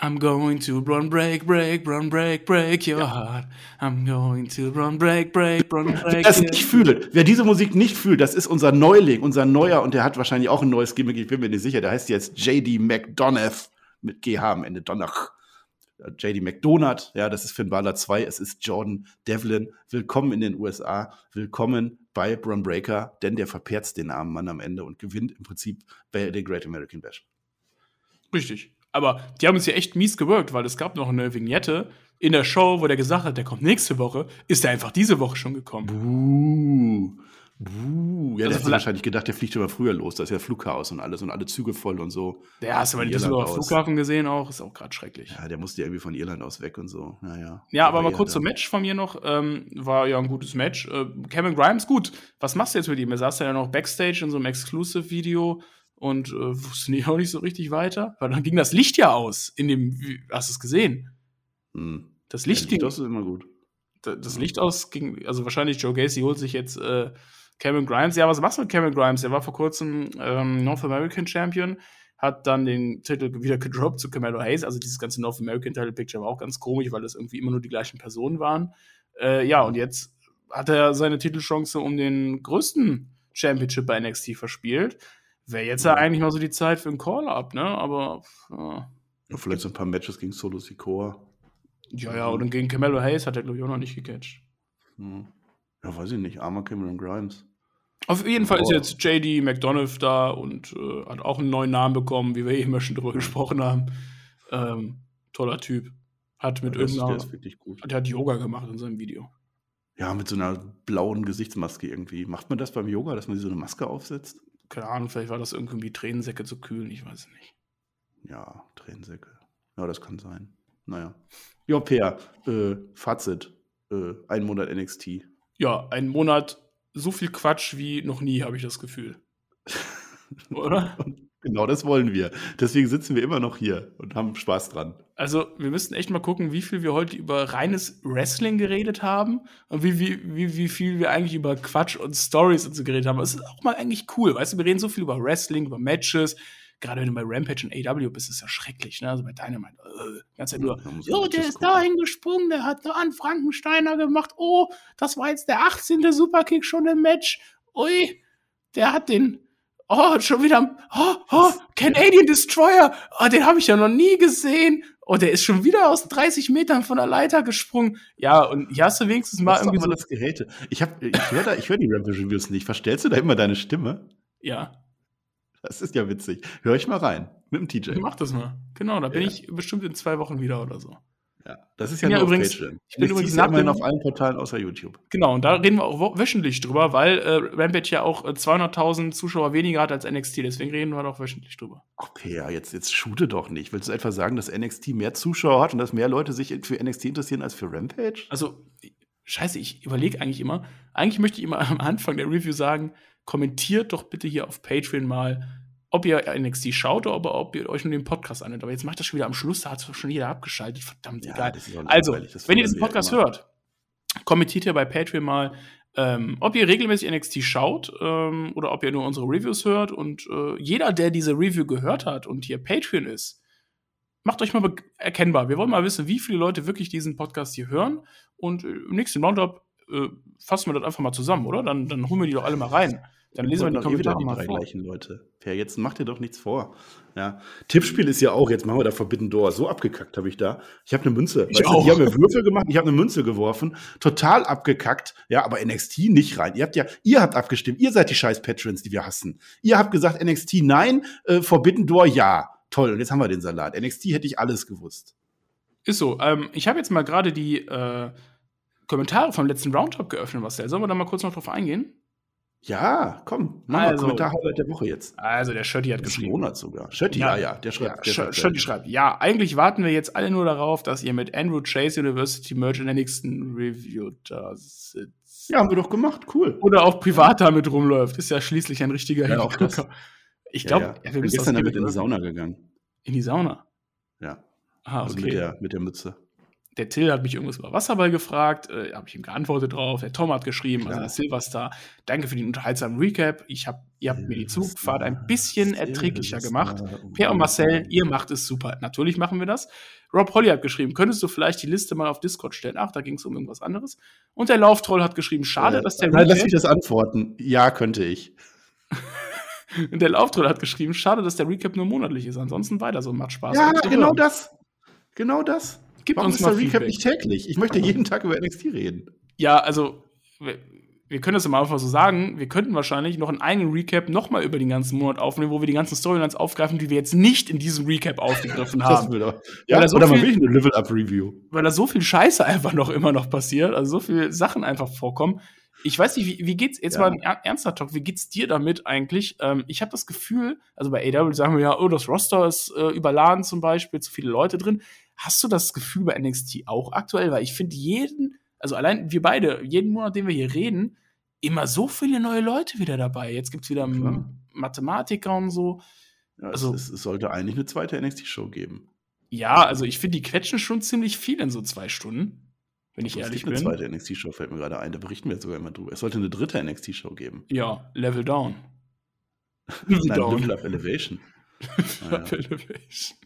I'm going to run break, break, run break, break your ja. heart. I'm going to run break, break, run break. Wer das nicht fühlt, wer diese Musik nicht fühlt, das ist unser Neuling, unser Neuer und der hat wahrscheinlich auch ein neues Gimmick, ich bin mir nicht sicher, der heißt jetzt JD McDonough mit GH am Ende, Donach. JD McDonald, ja, das ist Finn Balor 2, es ist Jordan Devlin. Willkommen in den USA, willkommen bei Braun Breaker, denn der verperzt den armen Mann am Ende und gewinnt im Prinzip bei der Great American Bash. Richtig. Aber die haben uns ja echt mies gewirkt, weil es gab noch eine Vignette in der Show, wo der gesagt hat, der kommt nächste Woche, ist er einfach diese Woche schon gekommen. Buh. Uh, ja, Also der hat wahrscheinlich gedacht, der fliegt immer früher los. Da ist ja Flugchaos und alles und alle Züge voll und so. Ja, hast du mal den Düsseldorfer. Flughafen gesehen auch? Ist auch gerade schrecklich. Ja, der musste ja irgendwie von Irland aus weg und so. Naja. Ja, aber mal kurz zum Match von mir noch. Ähm, war ja ein gutes Match. Äh, Cameron Grimes, gut. Was machst du jetzt mit ihm? Er saß ja noch Backstage in so einem Exclusive-Video und äh, wusste nicht, auch nicht so richtig weiter. Weil dann ging das Licht ja aus in dem. Hast du es gesehen? Hm. Das Licht ging. Das ist immer gut. da- das Licht aus ging, also wahrscheinlich Joe Gacy holt sich jetzt äh, Cameron Grimes. Ja, was machst du mit Cameron Grimes? Der war vor kurzem ähm, North American Champion, hat dann den Titel wieder gedroppt zu Camelo Hayes. Also dieses ganze North American Title Picture war auch ganz komisch, weil das irgendwie immer nur die gleichen Personen waren. Äh, ja, und jetzt hat er seine Titelchance um den größten Championship bei NXT verspielt. Wäre jetzt ja eigentlich mal so die Zeit für ein Call-Up, ne? Aber äh, Ja, vielleicht so ein paar Matches gegen Solo Sikoa. ja, ja, und gegen Camelo Hayes hat er, glaube ich, auch noch nicht gecatcht. Hm. Ja, weiß ich nicht. Armer Cameron Grimes. Auf jeden Fall ist jetzt JD McDonough da und äh, hat auch einen neuen Namen bekommen, wie wir eben schon drüber gesprochen haben. Ähm, toller Typ. Hat mit Ja, das- der irgendeiner. ist wirklich gut. Der hat Yoga gemacht in seinem Video. Ja, mit so einer blauen Gesichtsmaske irgendwie. Macht man das beim Yoga, dass man so eine Maske aufsetzt? Keine Ahnung, vielleicht war das irgendwie Tränensäcke zu kühlen, ich weiß es nicht. Ja, Tränensäcke. Ja, das kann sein. Naja. Ja, Peer, äh, Fazit. Äh, ein Monat NXT. Ja, ein Monat so viel Quatsch wie noch nie, habe ich das Gefühl. Oder? Und genau das wollen wir. Deswegen sitzen wir immer noch hier und haben Spaß dran. Also, wir müssten echt mal gucken, wie viel wir heute über reines Wrestling geredet haben und wie, wie, wie, wie viel wir eigentlich über Quatsch und Stories und so geredet haben. Das ist auch mal eigentlich cool, weißt du, wir reden so viel über Wrestling, über Matches. Gerade wenn du bei Rampage und AW bist, ist es ja schrecklich, ne? Also bei Dynamite, äh, die ganze Zeit nur, Da man der ist gucken. dahin gesprungen, der hat da an Frankensteiner gemacht. Oh, das war jetzt der 18. Superkick schon im Match. Ui, der hat den, oh, schon wieder, oh, oh, Canadian Destroyer, oh, den habe ich ja noch nie gesehen. Oh, der ist schon wieder aus 30 Metern von der Leiter gesprungen. Ja, und hier hast du wenigstens mal irgendwie so, das Gehate. Ich, hab- ich höre hör die Rampage-Reviews nicht. Verstellst du da immer deine Stimme? ja, Das ist ja witzig. Hör ich mal rein. Mit dem TJ. mach das mal. Genau, da bin Ja. ich bestimmt in zwei Wochen wieder oder so. Ja, das ist ja, ja nur übrigens- auf Patreon. ich bin übrigens ja nach dem- auf allen Portalen außer YouTube. Genau, und da reden wir auch wöchentlich drüber, weil äh, Rampage ja auch äh, 200.000 Zuschauer weniger hat als NXT. Deswegen reden wir doch wöchentlich drüber. Ach, Peer, jetzt, jetzt shoote doch nicht. Willst du etwa sagen, dass NXT mehr Zuschauer hat und dass mehr Leute sich für NXT interessieren als für Rampage? Also, scheiße, ich überlege eigentlich immer, eigentlich möchte ich immer am Anfang der Review sagen, kommentiert doch bitte hier auf Patreon mal, ob ihr NXT schaut oder ob, ob ihr euch nur den Podcast anhört. Aber jetzt macht das schon wieder am Schluss, da hat schon jeder abgeschaltet. Verdammt, egal. ist auch Also, wenn ihr diesen ja Podcast immer. hört, kommentiert ihr bei Patreon mal, ähm, ob ihr regelmäßig NXT schaut ähm, oder ob ihr nur unsere Reviews hört. Und äh, jeder, der diese Review gehört hat und hier Patreon ist, macht euch mal erkennbar. Wir wollen mal wissen, wie viele Leute wirklich diesen Podcast hier hören. Und äh, im nächsten Roundup äh, fassen wir das einfach mal zusammen, oder? Dann, dann holen wir die doch alle mal rein. Dann lesen wir die eh wieder Kommentare die mal drei vor. gleichen Leute. Per, jetzt macht dir doch nichts vor. Ja. Tippspiel ist ja auch, jetzt machen wir da Forbidden Door. So abgekackt habe ich da. Ich habe eine Münze. Ich auch. die haben mir Würfel gemacht, ich habe eine Münze geworfen. Total abgekackt. Ja, aber NXT nicht rein. Ihr habt ja, ihr habt abgestimmt. Ihr seid die scheiß Patrons, die wir hassen. Ihr habt gesagt NXT nein, äh, Forbidden Door ja. Toll, und jetzt haben wir den Salat. NXT hätte ich alles gewusst. Ist so. Ähm, ich habe jetzt mal gerade die äh, Kommentare vom letzten Roundup geöffnet, Marcel. Sollen wir da mal kurz noch drauf eingehen? Ja, komm, mach mal Also. Kommentar Highlight der Woche jetzt. Also, der Shirty hat Des geschrieben. Monats sogar. Schötti, Ja. ja, ja, der schreibt. der Ja, schreibt Shirty schreibt, ja, eigentlich warten wir jetzt alle nur darauf, dass ihr mit Andrew Chase University Merch in der nächsten Review da sitzt. Ja, haben wir doch gemacht, cool. Oder auch privat damit rumläuft. Ist ja schließlich ein richtiger Ja, auch das. Ich glaube, ja. ja, müssen gestern das damit in die Sauna gegangen. In die Sauna. Ja, Ah, also okay. mit, der, mit der Mütze. Der Till hat mich irgendwas über Wasserball gefragt, äh, habe ich ihm geantwortet drauf. Der Tom hat geschrieben, also Klar. der Silverstar. Danke für den unterhaltsamen Recap. Ich hab, ihr habt mir die Zugfahrt ein bisschen erträglicher gemacht. Per und Marcel, ihr macht es super. Natürlich machen wir das. Rob Holly hat geschrieben, könntest du vielleicht die Liste mal auf Discord stellen? Ach, da ging es um irgendwas anderes. Und der Lauftroll hat geschrieben, schade, Äh, dass der Nein, lass Recap, mich das antworten. Ja, könnte ich. und der Lauftroll hat geschrieben, schade, dass der Recap nur monatlich ist. Ansonsten weiter so, macht Spaß. Ja, genau hören. das. Genau das. Gib Warum uns ist mal der Recap Feedback. nicht täglich? Ich möchte jeden Tag über NXT reden. Ja, also wir können das immer einfach so sagen, wir könnten wahrscheinlich noch einen eigenen Recap nochmal über den ganzen Monat aufnehmen, wo wir die ganzen Storylines aufgreifen, die wir jetzt nicht in diesem Recap aufgegriffen Das haben. will doch. Ja, Weil so oder mal viel- wirklich eine Level-Up-Review. Weil da so viel Scheiße einfach noch immer noch passiert, also so viele Sachen einfach vorkommen. Ich weiß nicht, wie, wie geht's, jetzt Ja. mal ein er- ernster Talk, wie geht's dir damit eigentlich? Ähm, ich habe das Gefühl, also bei AW sagen wir ja, oh, das Roster ist äh, überladen zum Beispiel, zu viele Leute drin. Hast du das Gefühl bei NXT auch aktuell? Weil ich finde jeden, also allein wir beide, jeden Monat, den wir hier reden, immer so viele neue Leute wieder dabei. Jetzt gibt's wieder Klar. Mathematiker und so. Ja, Also- es, es sollte eigentlich eine zweite NXT-Show geben. Ja, also ich finde, die quetschen schon ziemlich viel in so zwei Stunden, wenn ich Es ehrlich gibt bin. eine zweite NXT-Show, fällt mir gerade ein. Da berichten wir jetzt sogar immer drüber. Es sollte eine dritte NXT-Show geben. Ja, Level Down. Level Nein, Down. Level Up Elevation. Naja, Elevation.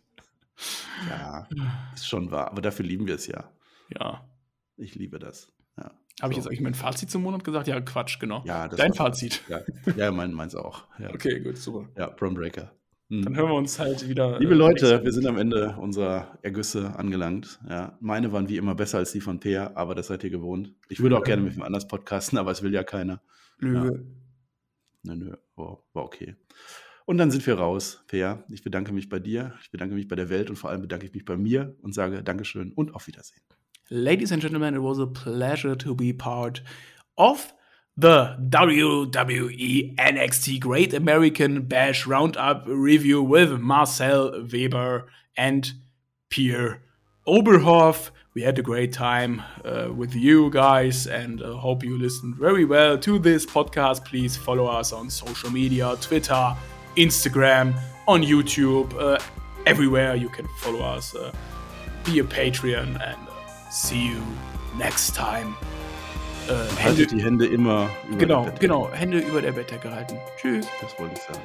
Ja, ist schon wahr. Aber dafür lieben wir es ja. Ja. Ich liebe das. Ja, Habe ich So. jetzt eigentlich mein Fazit zum Monat gesagt? Ja, Quatsch, genau. ja das Dein Fazit. Ja, ja mein, meins auch. Ja, Okay, gut, super. ja Prom Breaker. Hm. Dann hören wir uns halt wieder. Liebe äh, Leute, wir sind am Ende unserer Ergüsse angelangt. Ja, meine waren wie immer besser als die von Peer, aber das seid ihr gewohnt. Ich würde auch Ja. gerne mit wem anders podcasten, aber es will ja keiner. Lüge. Nö, nö, war, war okay. Und dann sind wir raus, Peer. Ich bedanke mich bei dir, ich bedanke mich bei der Welt und vor allem bedanke ich mich bei mir und sage Dankeschön und auf Wiedersehen. Ladies and gentlemen, it was a pleasure to be part of the WWE NXT Great American Bash Roundup review with Marcel Weber and Pierre Oberhoff. We had a great time uh, with you guys and uh, hope you listened very well to this podcast. Please follow us on social media Twitter, Instagram, on YouTube, uh, everywhere you can follow us. Uh, be a Patreon and uh, see you next time. Äh, Hände, Haltet die Hände immer über genau, der genau, Hände über der Bettdecke halten. Tschüss. Das wollte ich sagen.